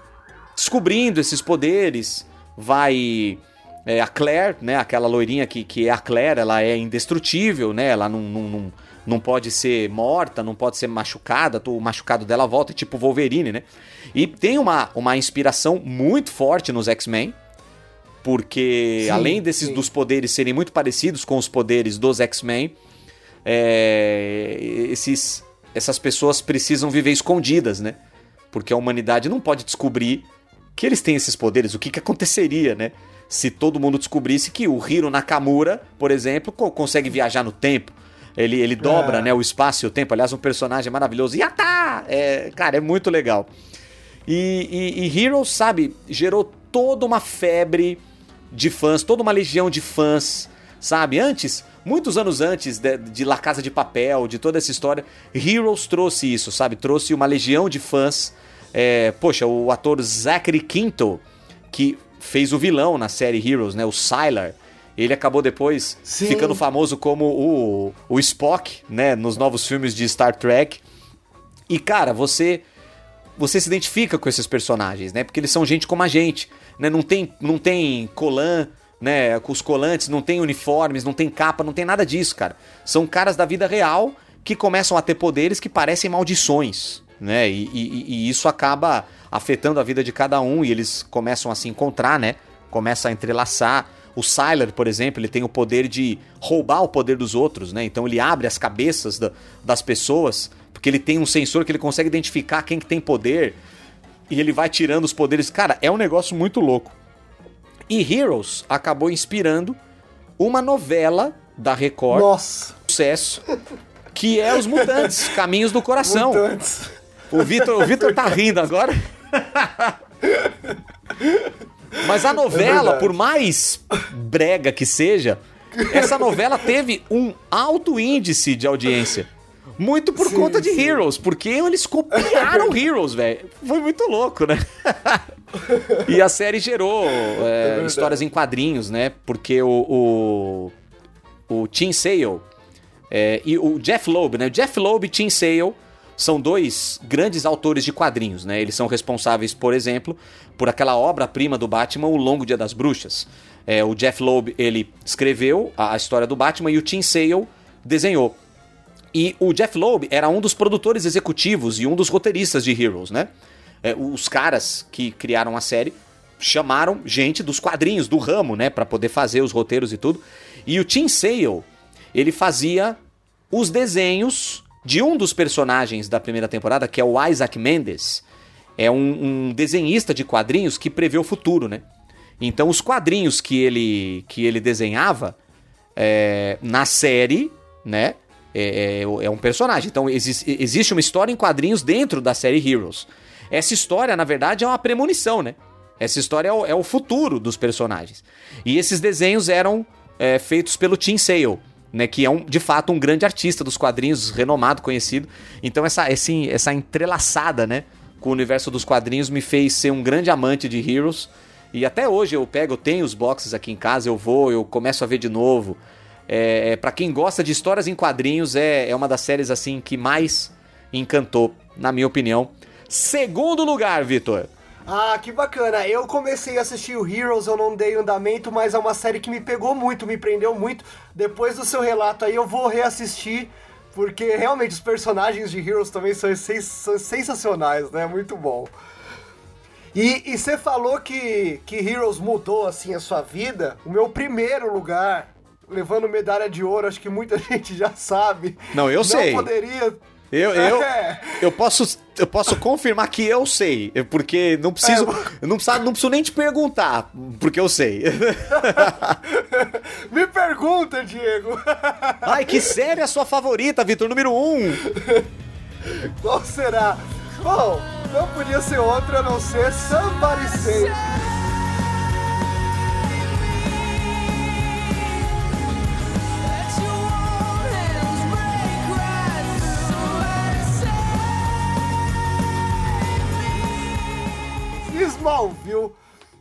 descobrindo esses poderes, vai é, a Claire, né, aquela loirinha que, que é a Claire, ela é indestrutível, né, ela não, não, não, não pode ser morta, não pode ser machucada, o machucado dela volta, é tipo Wolverine, né? E tem uma, uma inspiração muito forte nos X-Men, porque Sim, além desses sim. dos poderes serem muito parecidos com os poderes dos X-Men, é, esses, essas pessoas precisam viver escondidas, né? Porque a humanidade não pode descobrir que eles têm esses poderes. O que, que aconteceria, né? Se todo mundo descobrisse que o Hiro Nakamura, por exemplo, co- consegue viajar no tempo. Ele, ele dobra É. né, o espaço e o tempo. Aliás, um personagem maravilhoso. Yata! É, cara, é muito legal. E, e, e Heroes, sabe, gerou toda uma febre de fãs, toda uma legião de fãs, sabe? Antes, muitos anos antes de, de La Casa de Papel, de toda essa história, Heroes trouxe isso, sabe? Trouxe uma legião de fãs. É, poxa, o ator Zachary Quinto, que fez o vilão na série Heroes, né? O Sylar. Ele acabou depois Sim. ficando famoso como o, o Spock, né? Nos novos filmes de Star Trek. E, cara, você você se identifica com esses personagens, né? Porque eles são gente como a gente, né? Não tem, não tem colan, né? Com os colantes, não tem uniformes, não tem capa, não tem nada disso, cara. São caras da vida real que começam a ter poderes que parecem maldições, né? E, e- e isso acaba afetando a vida de cada um e eles começam a se encontrar, né? Começa a entrelaçar. O Sylar, por exemplo, ele tem o poder de roubar o poder dos outros, né? Então ele abre as cabeças da- das pessoas, porque ele tem um sensor que ele consegue identificar quem que tem poder e ele vai tirando os poderes. Cara, é um negócio muito louco. E Heroes acabou inspirando uma novela da Record, Nossa, sucesso, que é Os Mutantes, Caminhos do Coração. mutantes. O Vitor, o Vitor tá rindo agora. Mas a novela, verdade. por mais brega que seja, essa novela teve um alto índice de audiência. muito por Sim, conta de sim. Heroes, porque eles copiaram Heroes, velho. Foi muito louco, né? e a série gerou é, verdade. histórias em quadrinhos, né? Porque o, o, o Tim Sale é, e o Jeff Loeb, né? O Jeff Loeb e Tim Sale são dois grandes autores de quadrinhos, né? Eles são responsáveis, por exemplo, por aquela obra-prima do Batman, O Longo Dia das Bruxas. É, o Jeff Loeb, ele escreveu a, a história do Batman e o Tim Sale desenhou. E o Jeff Loeb era um dos produtores executivos e um dos roteiristas de Heroes, né? É, os caras que criaram a série chamaram gente dos quadrinhos, do ramo, né? Pra poder fazer os roteiros e tudo. E o Tim Sale, ele fazia os desenhos de um dos personagens da primeira temporada, que é o Isaac Mendes. É um, um desenhista de quadrinhos que prevê o futuro, né? Então os quadrinhos que ele, que ele desenhava é, na série, né? É, é- é um personagem. Então exis- existe uma história em quadrinhos dentro da série Heroes. Essa história, na verdade, é uma premonição, né? Essa história é o, é o futuro dos personagens. E esses desenhos eram é, feitos pelo Tim Sale, né? Que é um, de fato um grande artista dos quadrinhos, renomado, conhecido. Então essa, esse, essa entrelaçada, né? Com o universo dos quadrinhos me fez ser um grande amante de Heroes. E até hoje eu pego, eu tenho os boxes aqui em casa, eu vou, eu começo a ver de novo. É, para quem gosta de histórias em quadrinhos, é, é uma das séries assim que mais encantou, na minha opinião. Segundo lugar, Vitor. Ah, que bacana. Eu comecei a assistir o Heroes, eu não dei andamento, mas é uma série que me pegou muito, me prendeu muito. Depois do seu relato aí, eu vou reassistir, porque realmente os personagens de Heroes também são, sens- são sensacionais, né? Muito bom. E você falou que, que Heroes mudou, assim, a sua vida. O meu primeiro lugar, levando medalha de ouro, acho que muita gente já sabe. Não, eu sei. Não poderia... Eu, eu, É. eu, posso, eu posso confirmar que eu sei, porque não preciso, É, não, precisa, não preciso nem te perguntar, porque eu sei. Me pergunta, Diego. Ai, que série é a sua favorita, Vitor? Número 1. Um. Qual será? Bom, não podia ser outra a não ser Somebody Save. Smallville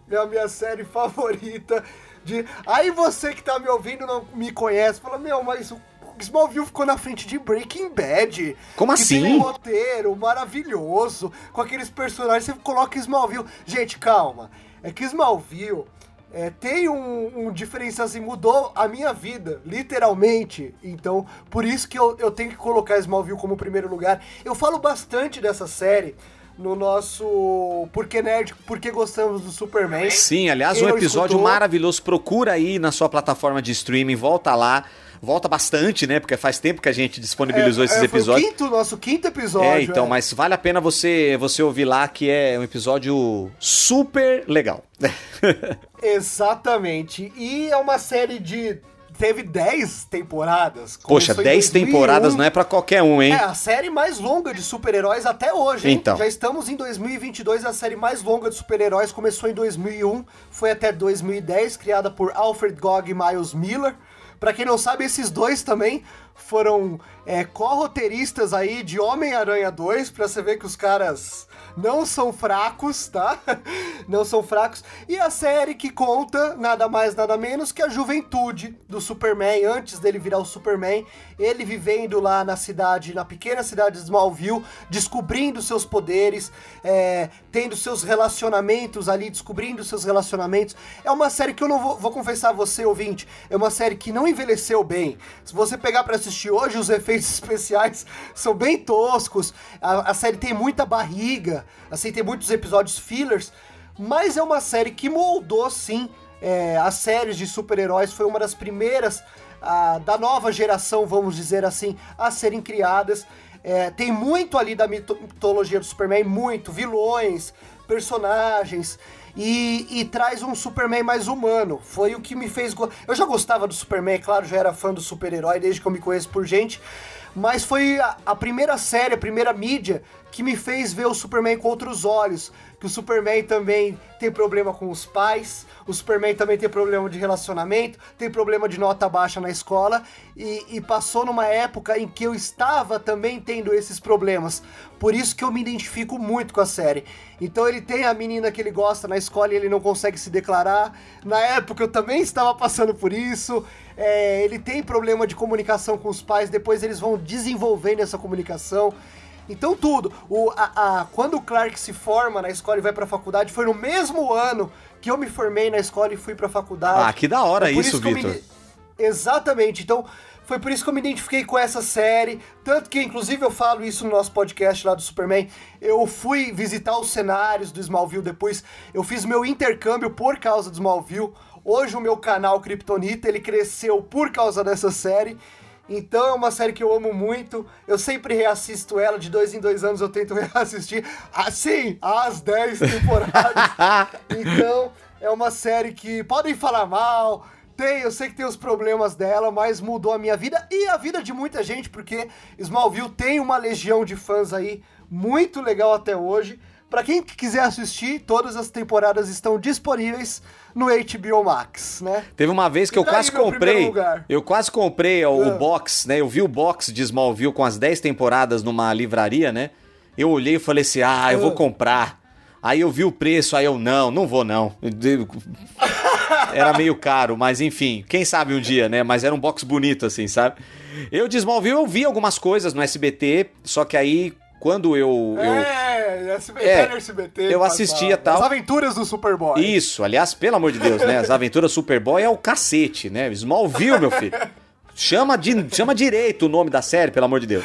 é a minha série favorita. De... Aí você que tá me ouvindo não me conhece, fala, meu, mas o Smallville ficou na frente de Breaking Bad. Como que assim? Tem um roteiro maravilhoso, com aqueles personagens, você coloca Smallville. Gente, calma. É que Smallville é, tem um, um diferencial assim, mudou a minha vida, literalmente. Então, por isso que eu, eu tenho que colocar Smallville como primeiro lugar. Eu falo bastante dessa série no nosso Porquê Nerd, Porque Gostamos do Superman. Sim, aliás, Quem um episódio escutou, maravilhoso. Procura aí na sua plataforma de streaming, volta lá. Volta bastante, né? Porque faz tempo que a gente disponibilizou esses é, episódios. O quinto, nosso quinto episódio. É, então, é. mas vale a pena você, você ouvir lá, que é um episódio super legal. Exatamente. E é uma série de. Teve 10 temporadas. Poxa, Começou em 10 2001. temporadas não é pra qualquer um, hein? É a série mais longa de super-heróis até hoje, hein? Então. Já estamos em 2022, a série mais longa de super-heróis começou em 2001, foi até 2010, criada por Alfred Gog e Miles Miller. Pra quem não sabe, esses dois também foram é, co-roteiristas aí de Homem-Aranha 2, pra você ver que os caras não são fracos, tá? Não são fracos. E a série que conta nada mais, nada menos que a juventude do Superman, antes dele virar o Superman, ele vivendo lá na cidade, na pequena cidade de Smallville, descobrindo seus poderes, é, tendo seus relacionamentos ali, descobrindo seus relacionamentos. É uma série que eu não vou, vou confessar a você, ouvinte, é uma série que não envelheceu bem. Se você pegar pra assistir hoje, os efeitos especiais são bem toscos, a, a série tem muita barriga, assim, tem muitos episódios fillers, mas é uma série que moldou, sim, é, as séries de super-heróis, foi uma das primeiras ah, da nova geração, vamos dizer assim, a serem criadas. É, tem muito ali da mito- mitologia do Superman, muito, vilões, personagens, e, e traz um Superman mais humano. Foi o que me fez. Eu já gostava do Superman, é claro, já era fã do super-herói desde que eu me conheço por gente. Mas foi a, a primeira série, a primeira mídia que me fez ver o Superman com outros olhos. Que o Superman também tem problema com os pais, o Superman também tem problema de relacionamento, tem problema de nota baixa na escola, e, e passou numa época em que eu estava também tendo esses problemas. Por isso que eu me identifico muito com a série. Então ele tem a menina que ele gosta na escola e ele não consegue se declarar. Na época eu também estava passando por isso. É, ele tem problema de comunicação com os pais, depois eles vão desenvolvendo essa comunicação. Então tudo. O, a, a, quando o Clark se forma na escola e vai pra faculdade, foi no mesmo ano que eu me formei na escola e fui pra faculdade. Ah, que da hora É isso, que eu me- Vitor. Exatamente. Então, foi por isso que eu me identifiquei com essa série. Tanto que, inclusive, eu falo isso no nosso podcast lá do Superman. Eu fui visitar os cenários do Smallville depois. Eu fiz meu intercâmbio por causa do Smallville. Hoje o meu canal Kryptonita, ele cresceu por causa dessa série. Então é uma série que eu amo muito. Eu sempre reassisto ela, de dois em dois anos eu tento reassistir. Assim, as 10 temporadas. então, é uma série que podem falar mal. Tem, eu sei que tem os problemas dela, mas mudou a minha vida e a vida de muita gente, porque Smallville tem uma legião de fãs aí muito legal até hoje. Pra quem quiser assistir, todas as temporadas estão disponíveis no HBO Max, né? Teve uma vez que eu E daí, quase meu primeiro comprei. Eu quase comprei ó, o Ah. box, né? Eu vi o box de Smallville com as 10 temporadas numa livraria, né? Eu olhei e falei assim: ah, eu vou Ah. comprar. Aí eu vi o preço, aí eu, não, não vou não. Era meio caro, mas enfim, quem sabe um dia, né? Mas era um box bonito, assim, sabe? Eu de Smallville eu vi algumas coisas no SBT, só que aí, quando eu. eu... É, SBT, É, no SBT. eu passava. assistia tal. As aventuras do Superboy. Isso, aliás, pelo amor de Deus, né? As aventuras Superboy é o cacete, né? Smallville, meu filho. Chama, de, chama direito o nome da série, pelo amor de Deus.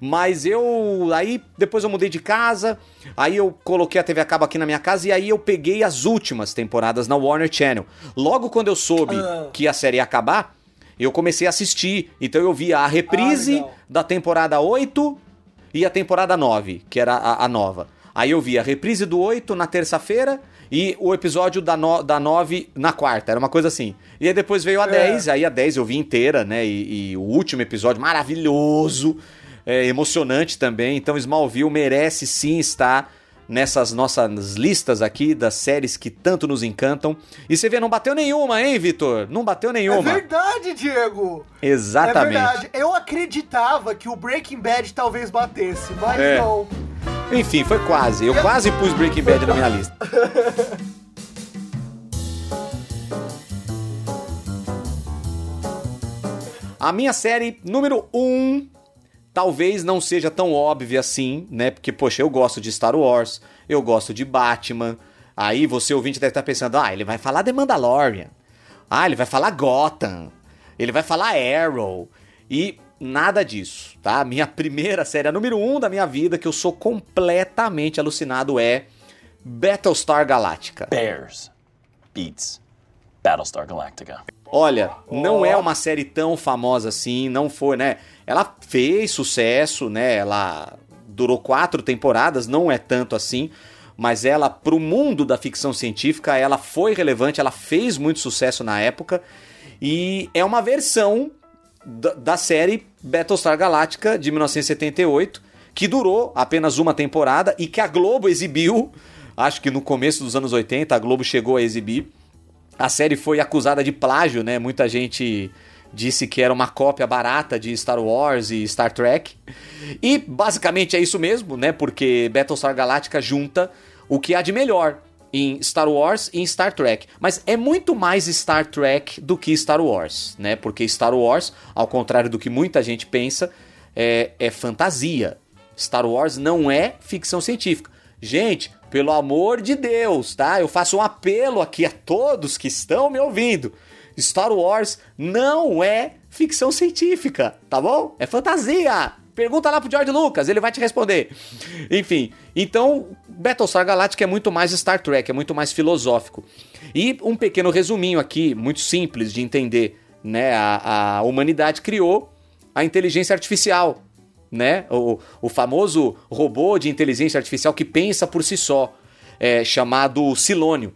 Mas eu. Aí depois eu mudei de casa. Aí eu coloquei a TV a cabo aqui na minha casa. E aí eu peguei as últimas temporadas na Warner Channel. Logo quando eu soube Ah. que a série ia acabar, eu comecei a assistir. Então eu vi a reprise Ah, da temporada 8 e a temporada 9, que era a, a nova. Aí eu vi a reprise do 8 na terça-feira e o episódio da, no, da 9 na quarta, era uma coisa assim. E aí depois veio a É. 10, aí a 10 eu vi inteira, né? E, e o último episódio maravilhoso, é, emocionante também. Então Smallville merece sim estar nessas nossas listas aqui das séries que tanto nos encantam. E você vê, não bateu nenhuma, hein, Vitor? Não bateu É nenhuma. verdade, Diego. Exatamente. É verdade. Eu acreditava que o Breaking Bad talvez batesse, mas É. não. Enfim, foi quase. Eu quase pus Breaking Bad na minha lista. A minha série número 1 um, talvez não seja tão óbvia assim, né? Porque, poxa, eu gosto de Star Wars, eu gosto de Batman. Aí você ouvinte deve estar pensando, ah, ele vai falar The Mandalorian. Ah, ele vai falar Gotham. Ele vai falar Arrow. E nada disso, tá? Minha primeira série, a número 1 um da minha vida, que eu sou completamente alucinado, é Battlestar Galactica. Bears beats Battlestar Galactica. Olha, não é uma série tão famosa assim, não foi, né? Ela fez sucesso, né? Ela durou quatro temporadas, não é tanto assim, mas ela, pro mundo da ficção científica, ela foi relevante, ela fez muito sucesso na época e é uma versão da, da série Battlestar Galactica de 1978, que durou apenas uma temporada e que a Globo exibiu, acho que no começo dos anos 80 a Globo chegou a exibir. A série foi acusada de plágio, né? Muita gente disse que era uma cópia barata de Star Wars e Star Trek. E basicamente é isso mesmo, né? Porque Battlestar Galactica junta o que há de melhor em Star Wars e em Star Trek. Mas é muito mais Star Trek do que Star Wars, né? Porque Star Wars, ao contrário do que muita gente pensa, é, é fantasia. Star Wars não é ficção científica. Gente, pelo amor de Deus, tá? Eu faço um apelo aqui a todos que estão me ouvindo. Star Wars não é ficção científica, tá bom? É fantasia. Pergunta lá pro George Lucas, ele vai te responder. Enfim, então Battlestar Galactica é muito mais Star Trek, é muito mais filosófico. E um pequeno resuminho aqui, muito simples de entender, né? A, a humanidade criou a inteligência artificial, né? O, o famoso robô de inteligência artificial que pensa por si só, é, chamado Silônio.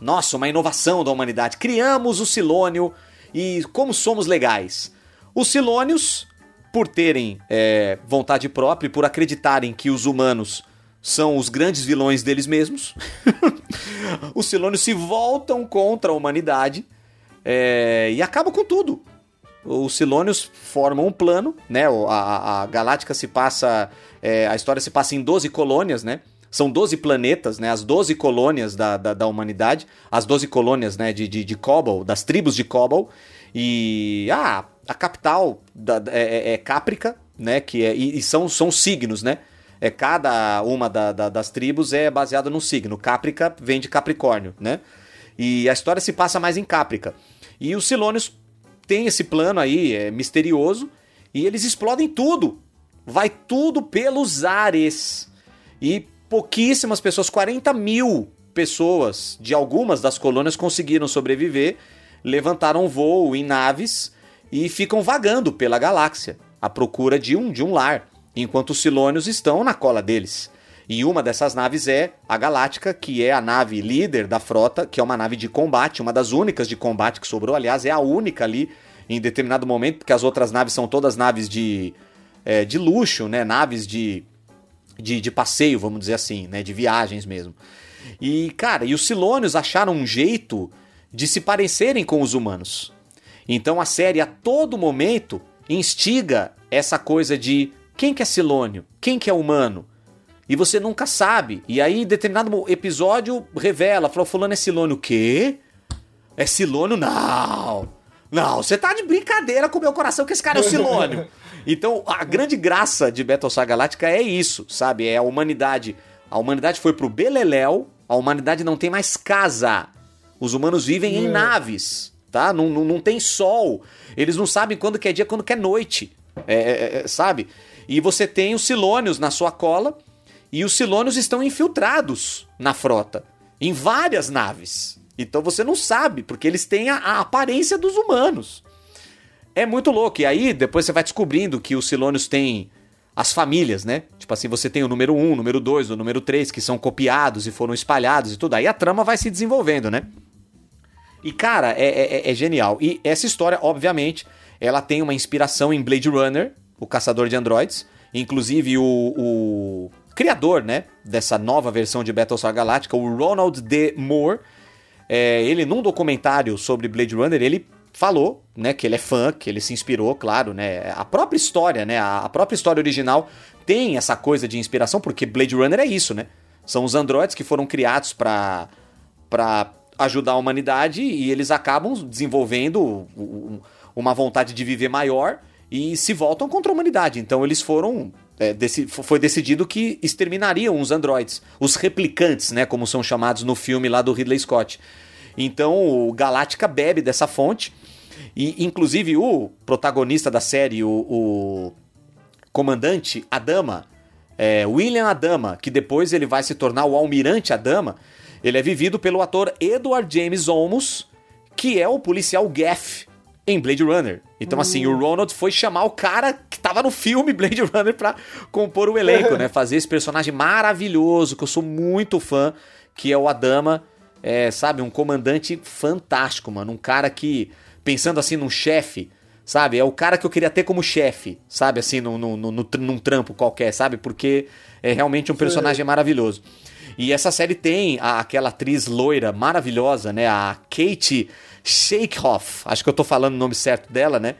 Nossa, uma inovação da humanidade. Criamos o Silônio e como somos legais. Os Silônios por terem é, vontade própria e por acreditarem que os humanos são os grandes vilões deles mesmos, os Silônios se voltam contra a humanidade é, e acabam com tudo. Os Silônios formam um plano, né? A, a Galáctica se passa. É, a história se passa em 12 colônias, né? São 12 planetas, né? As 12 colônias da, da, da humanidade. As 12 colônias, né? De, de, de Cobol, das tribos de Cobol. E. Ah, a capital da, é, é, é Caprica, né? Que é, e, e, são, são signos, né? É, cada uma da, da, das tribos é baseada num signo. Caprica vem de Capricórnio, né? E a história se passa mais em Caprica. E os Silônios têm esse plano aí, é misterioso, e eles explodem tudo. Vai tudo pelos ares. E pouquíssimas pessoas, 40 mil pessoas de algumas das colônias conseguiram sobreviver, levantaram voo em naves e ficam vagando pela galáxia à procura de um de um lar, enquanto os Silônios estão na cola deles. E uma dessas naves é a Galáctica, que é a nave líder da frota, que é uma nave de combate, uma das únicas de combate que sobrou. Aliás, é a única ali em determinado momento, porque as outras naves são todas naves de, é, de luxo, né? Naves de, de, de passeio, vamos dizer assim, né? De viagens mesmo. E, cara, e os Silônios acharam um jeito de se parecerem com os humanos. Então a série a todo momento instiga essa coisa de quem que é Silônio, quem que é humano, e você nunca sabe. E aí, em determinado episódio, revela, falou, fulano é Silônio. O quê? É Silônio? Não! Não, você tá de brincadeira com o meu coração que esse cara é o Silônio. então, a grande graça de Battlestar Galactica é isso, sabe? É a humanidade. A humanidade foi pro Beleléu, a humanidade não tem mais casa. Os humanos vivem em naves, tá? Não, não, não tem sol. Eles não sabem quando que é dia, quando que é noite. É, é, é, sabe? E você tem os Silônios na sua cola e os Silônios estão infiltrados na frota, em várias naves. Então você não sabe, porque eles têm a, a aparência dos humanos. É muito louco. E aí depois você vai descobrindo que os Silônios têm as famílias, né? Tipo assim, você tem o número 1, o número 2, o número 3, que são copiados e foram espalhados e tudo. Aí a trama vai se desenvolvendo, né? E, cara, é, é, é, genial. E essa história, obviamente, ela tem uma inspiração em Blade Runner, o caçador de androids. Inclusive, o, o criador, né, dessa nova versão de Battlestar Galactica, o Ronald D. Moore, é, ele num documentário sobre Blade Runner, ele falou, né, que ele é fã, que ele se inspirou, claro, né, a própria história, né, a própria história original tem essa coisa de inspiração, porque Blade Runner é isso, né, são os androides que foram criados para para ajudar a humanidade e eles acabam desenvolvendo uma vontade de viver maior e se voltam contra a humanidade. Então eles foram é, desse, foi decidido que exterminariam os androides, os replicantes, né, como são chamados no filme lá do Ridley Scott. Então o Galáctica bebe dessa fonte e inclusive o protagonista da série, o, o comandante Adama, é, William Adama, que depois ele vai se tornar o almirante Adama, ele é vivido pelo ator Edward James Olmos, que é o policial Gaff em Blade Runner. Então, hum. assim, o Ronald foi chamar o cara que tava no filme Blade Runner pra compor o elenco, né? Fazer esse personagem maravilhoso, que eu sou muito fã, que é o Adama, é, sabe? Um comandante fantástico, mano. Um cara que, pensando assim num chefe, sabe? É o cara que eu queria ter como chefe, sabe? Assim, no, no, no, num trampo qualquer, sabe? Porque é realmente um personagem maravilhoso. E essa série tem a, aquela atriz loira maravilhosa, né? A Kate Shakehoff, acho que eu tô falando o nome certo dela, né?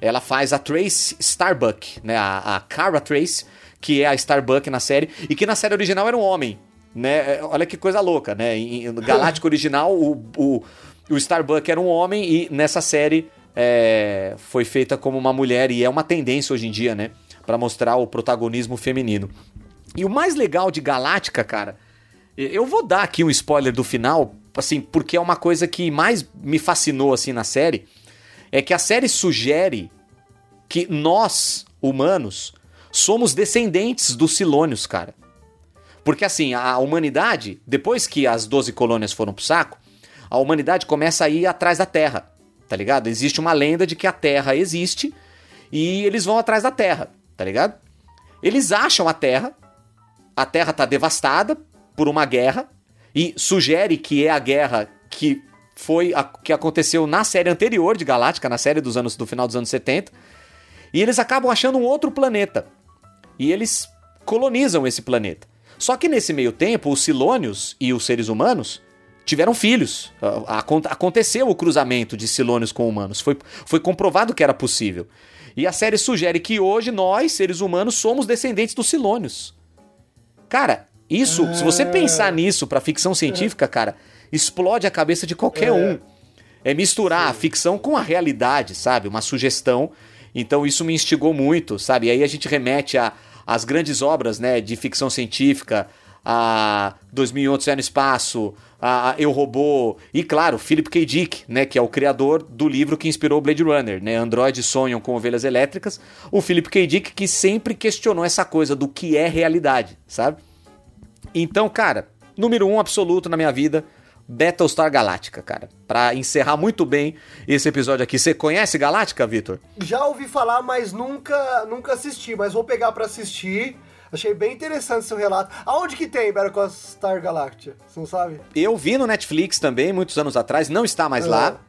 Ela faz a Trace Starbuck, né? A, a Cara Trace, que é a Starbuck na série, e que na série original era um homem, né? É, olha que coisa louca, né? Em, Galáctico original, o, o, o Starbuck era um homem e nessa série é, foi feita como uma mulher e é uma tendência hoje em dia, né? Para mostrar o protagonismo feminino. E o mais legal de Galáctica, cara, eu vou dar aqui um spoiler do final assim, porque é uma coisa que mais me fascinou assim na série, é que a série sugere que nós, humanos, somos descendentes dos Silônios, cara. Porque assim, a humanidade, depois que as 12 colônias foram pro saco, a humanidade começa a ir atrás da Terra, tá ligado? Existe uma lenda de que a Terra existe e eles vão atrás da Terra, tá ligado? Eles acham a Terra, a Terra tá devastada por uma guerra, e sugere que é a guerra que foi a, que aconteceu na série anterior de Galáctica, na série dos anos do final dos anos 70. E eles acabam achando um outro planeta. E eles colonizam esse planeta. Só que nesse meio tempo, os Silônios e os seres humanos tiveram filhos. Aconteceu o cruzamento de Silônios com humanos. Foi, foi comprovado que era possível. E a série sugere que hoje nós, seres humanos, somos descendentes dos Silônios. Cara, isso, se você pensar nisso pra ficção científica, cara, explode a cabeça de qualquer é... um. É misturar Sim. a ficção com a realidade, sabe? Uma sugestão. Então isso me instigou muito, sabe? E aí a gente remete a as grandes obras né, de ficção científica, a 2001 no Espaço, a Eu Robô e claro, Philip K. Dick, né, que é o criador do livro que inspirou Blade Runner, né, Androides sonham com ovelhas elétricas. O Philip K. Dick que sempre questionou essa coisa do que é realidade, sabe? Então, cara, número um absoluto na minha vida, Battlestar Galáctica, cara. Para encerrar muito bem esse episódio aqui. Você conhece Galáctica, Vitor? Já ouvi falar, mas nunca, nunca assisti. Mas vou pegar para assistir. Achei bem interessante seu relato. Aonde que tem Battlestar Galactica? Você não sabe? Eu vi no Netflix também, muitos anos atrás. Não está mais uhum. lá.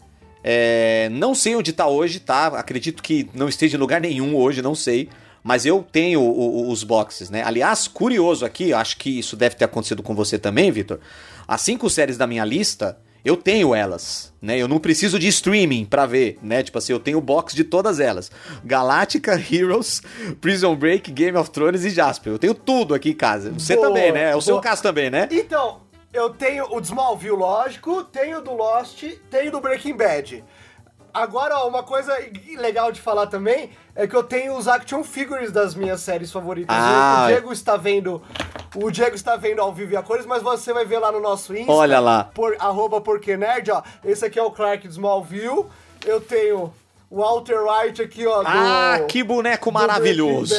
É, não sei onde está hoje, tá? Acredito que não esteja em lugar nenhum hoje, não sei. Mas eu tenho o, o, os boxes, né? Aliás, curioso aqui, acho que isso deve ter acontecido com você também, Vitor. As cinco séries da minha lista, eu tenho elas, né? Eu não preciso de streaming para ver, né? Tipo assim, eu tenho o box de todas elas. Galáctica, Heroes, Prison Break, Game of Thrones e Jasper. Eu tenho tudo aqui em casa. Você boa, também, né? É o boa. seu caso também, né? Então, eu tenho o de Smallville, lógico, tenho do Lost, tenho do Breaking Bad. Agora, ó, uma coisa legal de falar também é que eu tenho os action figures das minhas séries favoritas. Ah. O Diego está vendo. O Diego está vendo ao vivo e a cores, mas você vai ver lá no nosso Insta. Olha lá. Por, arroba porque nerd, ó. Esse aqui é o Clark de Smallville. Eu tenho o Walter White aqui, ó. Ah, do, que boneco maravilhoso.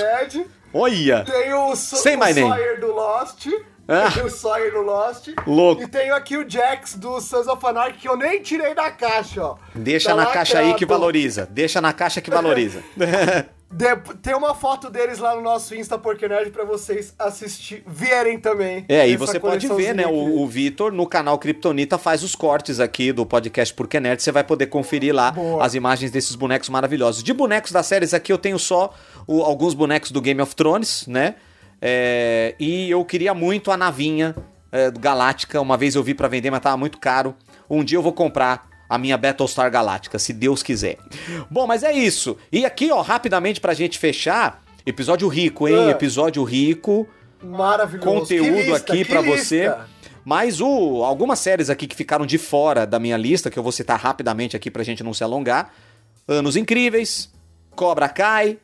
Olha. Tenho o, Say o Sawyer do Lost. Ah. O Sawyer no Lost. Louco. E tenho aqui o Jax do Sons of Anarchy, que eu nem tirei da caixa, ó. Deixa tá na caixa aí que valoriza. Deixa na caixa que valoriza. De, tem uma foto deles lá no nosso Insta Porque Nerd pra vocês assistir, verem também. É, e você pode ver, né? O, o Vitor no canal Kryptonita faz os cortes aqui do podcast Porque Nerd. Você vai poder conferir lá Boa. as imagens desses bonecos maravilhosos. De bonecos das séries aqui, eu tenho só o, alguns bonecos do Game of Thrones, né? É, e eu queria muito a navinha é, Galáctica. Uma vez eu vi para vender, mas tava muito caro. Um dia eu vou comprar a minha Battlestar Galáctica, se Deus quiser. Bom, mas é isso. E aqui, ó, rapidamente pra gente fechar, episódio rico, hein? Uh, episódio rico. Maravilhoso. Conteúdo lista, aqui para você. Mas o, algumas séries aqui que ficaram de fora da minha lista, que eu vou citar rapidamente aqui pra gente não se alongar. Anos Incríveis, Cobra Kai,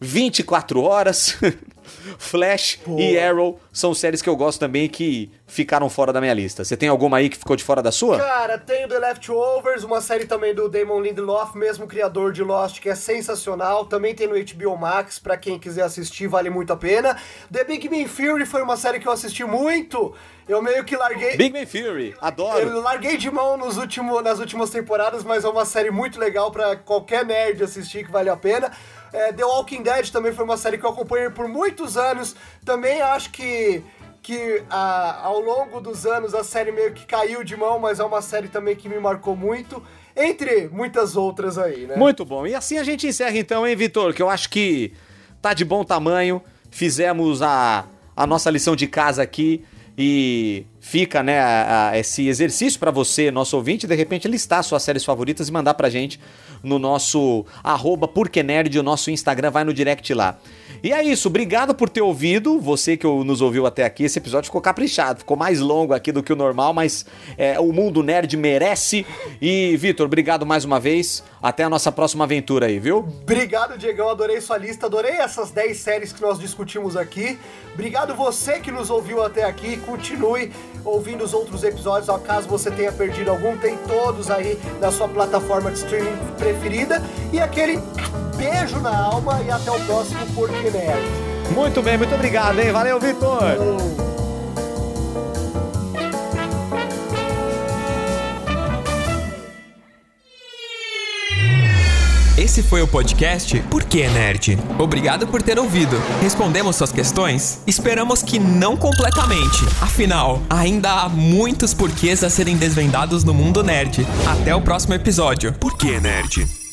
24 Horas, Flash Pô. e Arrow são séries que eu gosto também que ficaram fora da minha lista. Você tem alguma aí que ficou de fora da sua? Cara, tenho The Leftovers, uma série também do Damon Lindelof, mesmo criador de Lost, que é sensacional. Também tem no HBO Max, para quem quiser assistir, vale muito a pena. The Big Man Fury foi uma série que eu assisti muito. Eu meio que larguei. Big Man Fury, adoro. Eu larguei de mão nos último, nas últimas temporadas, mas é uma série muito legal para qualquer nerd assistir que vale a pena. É, The Walking Dead também foi uma série que eu acompanhei por muitos anos. Também acho que que ao longo dos anos a série meio que caiu de mão, mas é uma série também que me marcou muito, entre muitas outras aí, né? Muito bom. E assim a gente encerra então, hein, Vitor? Que eu acho que tá de bom tamanho. Fizemos a, a nossa lição de casa aqui e fica, né, a, a, esse exercício para você, nosso ouvinte, de repente listar suas séries favoritas e mandar pra gente no nosso arroba Nerd, o nosso Instagram, vai no direct lá. E é isso, obrigado por ter ouvido, você que nos ouviu até aqui. Esse episódio ficou caprichado, ficou mais longo aqui do que o normal, mas é, o mundo nerd merece. E, Vitor, obrigado mais uma vez. Até a nossa próxima aventura aí, viu? Obrigado, Diegão. Adorei sua lista, adorei essas 10 séries que nós discutimos aqui. Obrigado você que nos ouviu até aqui. Continue ouvindo os outros episódios. Caso você tenha perdido algum, tem todos aí na sua plataforma de streaming preferida. E aquele beijo na alma e até o próximo Porque Muito bem, muito obrigado, hein? Valeu, Vitor! Esse foi o podcast Por que Nerd? Obrigado por ter ouvido. Respondemos suas questões? Esperamos que não completamente. Afinal, ainda há muitos porquês a serem desvendados no mundo nerd. Até o próximo episódio. Por que Nerd?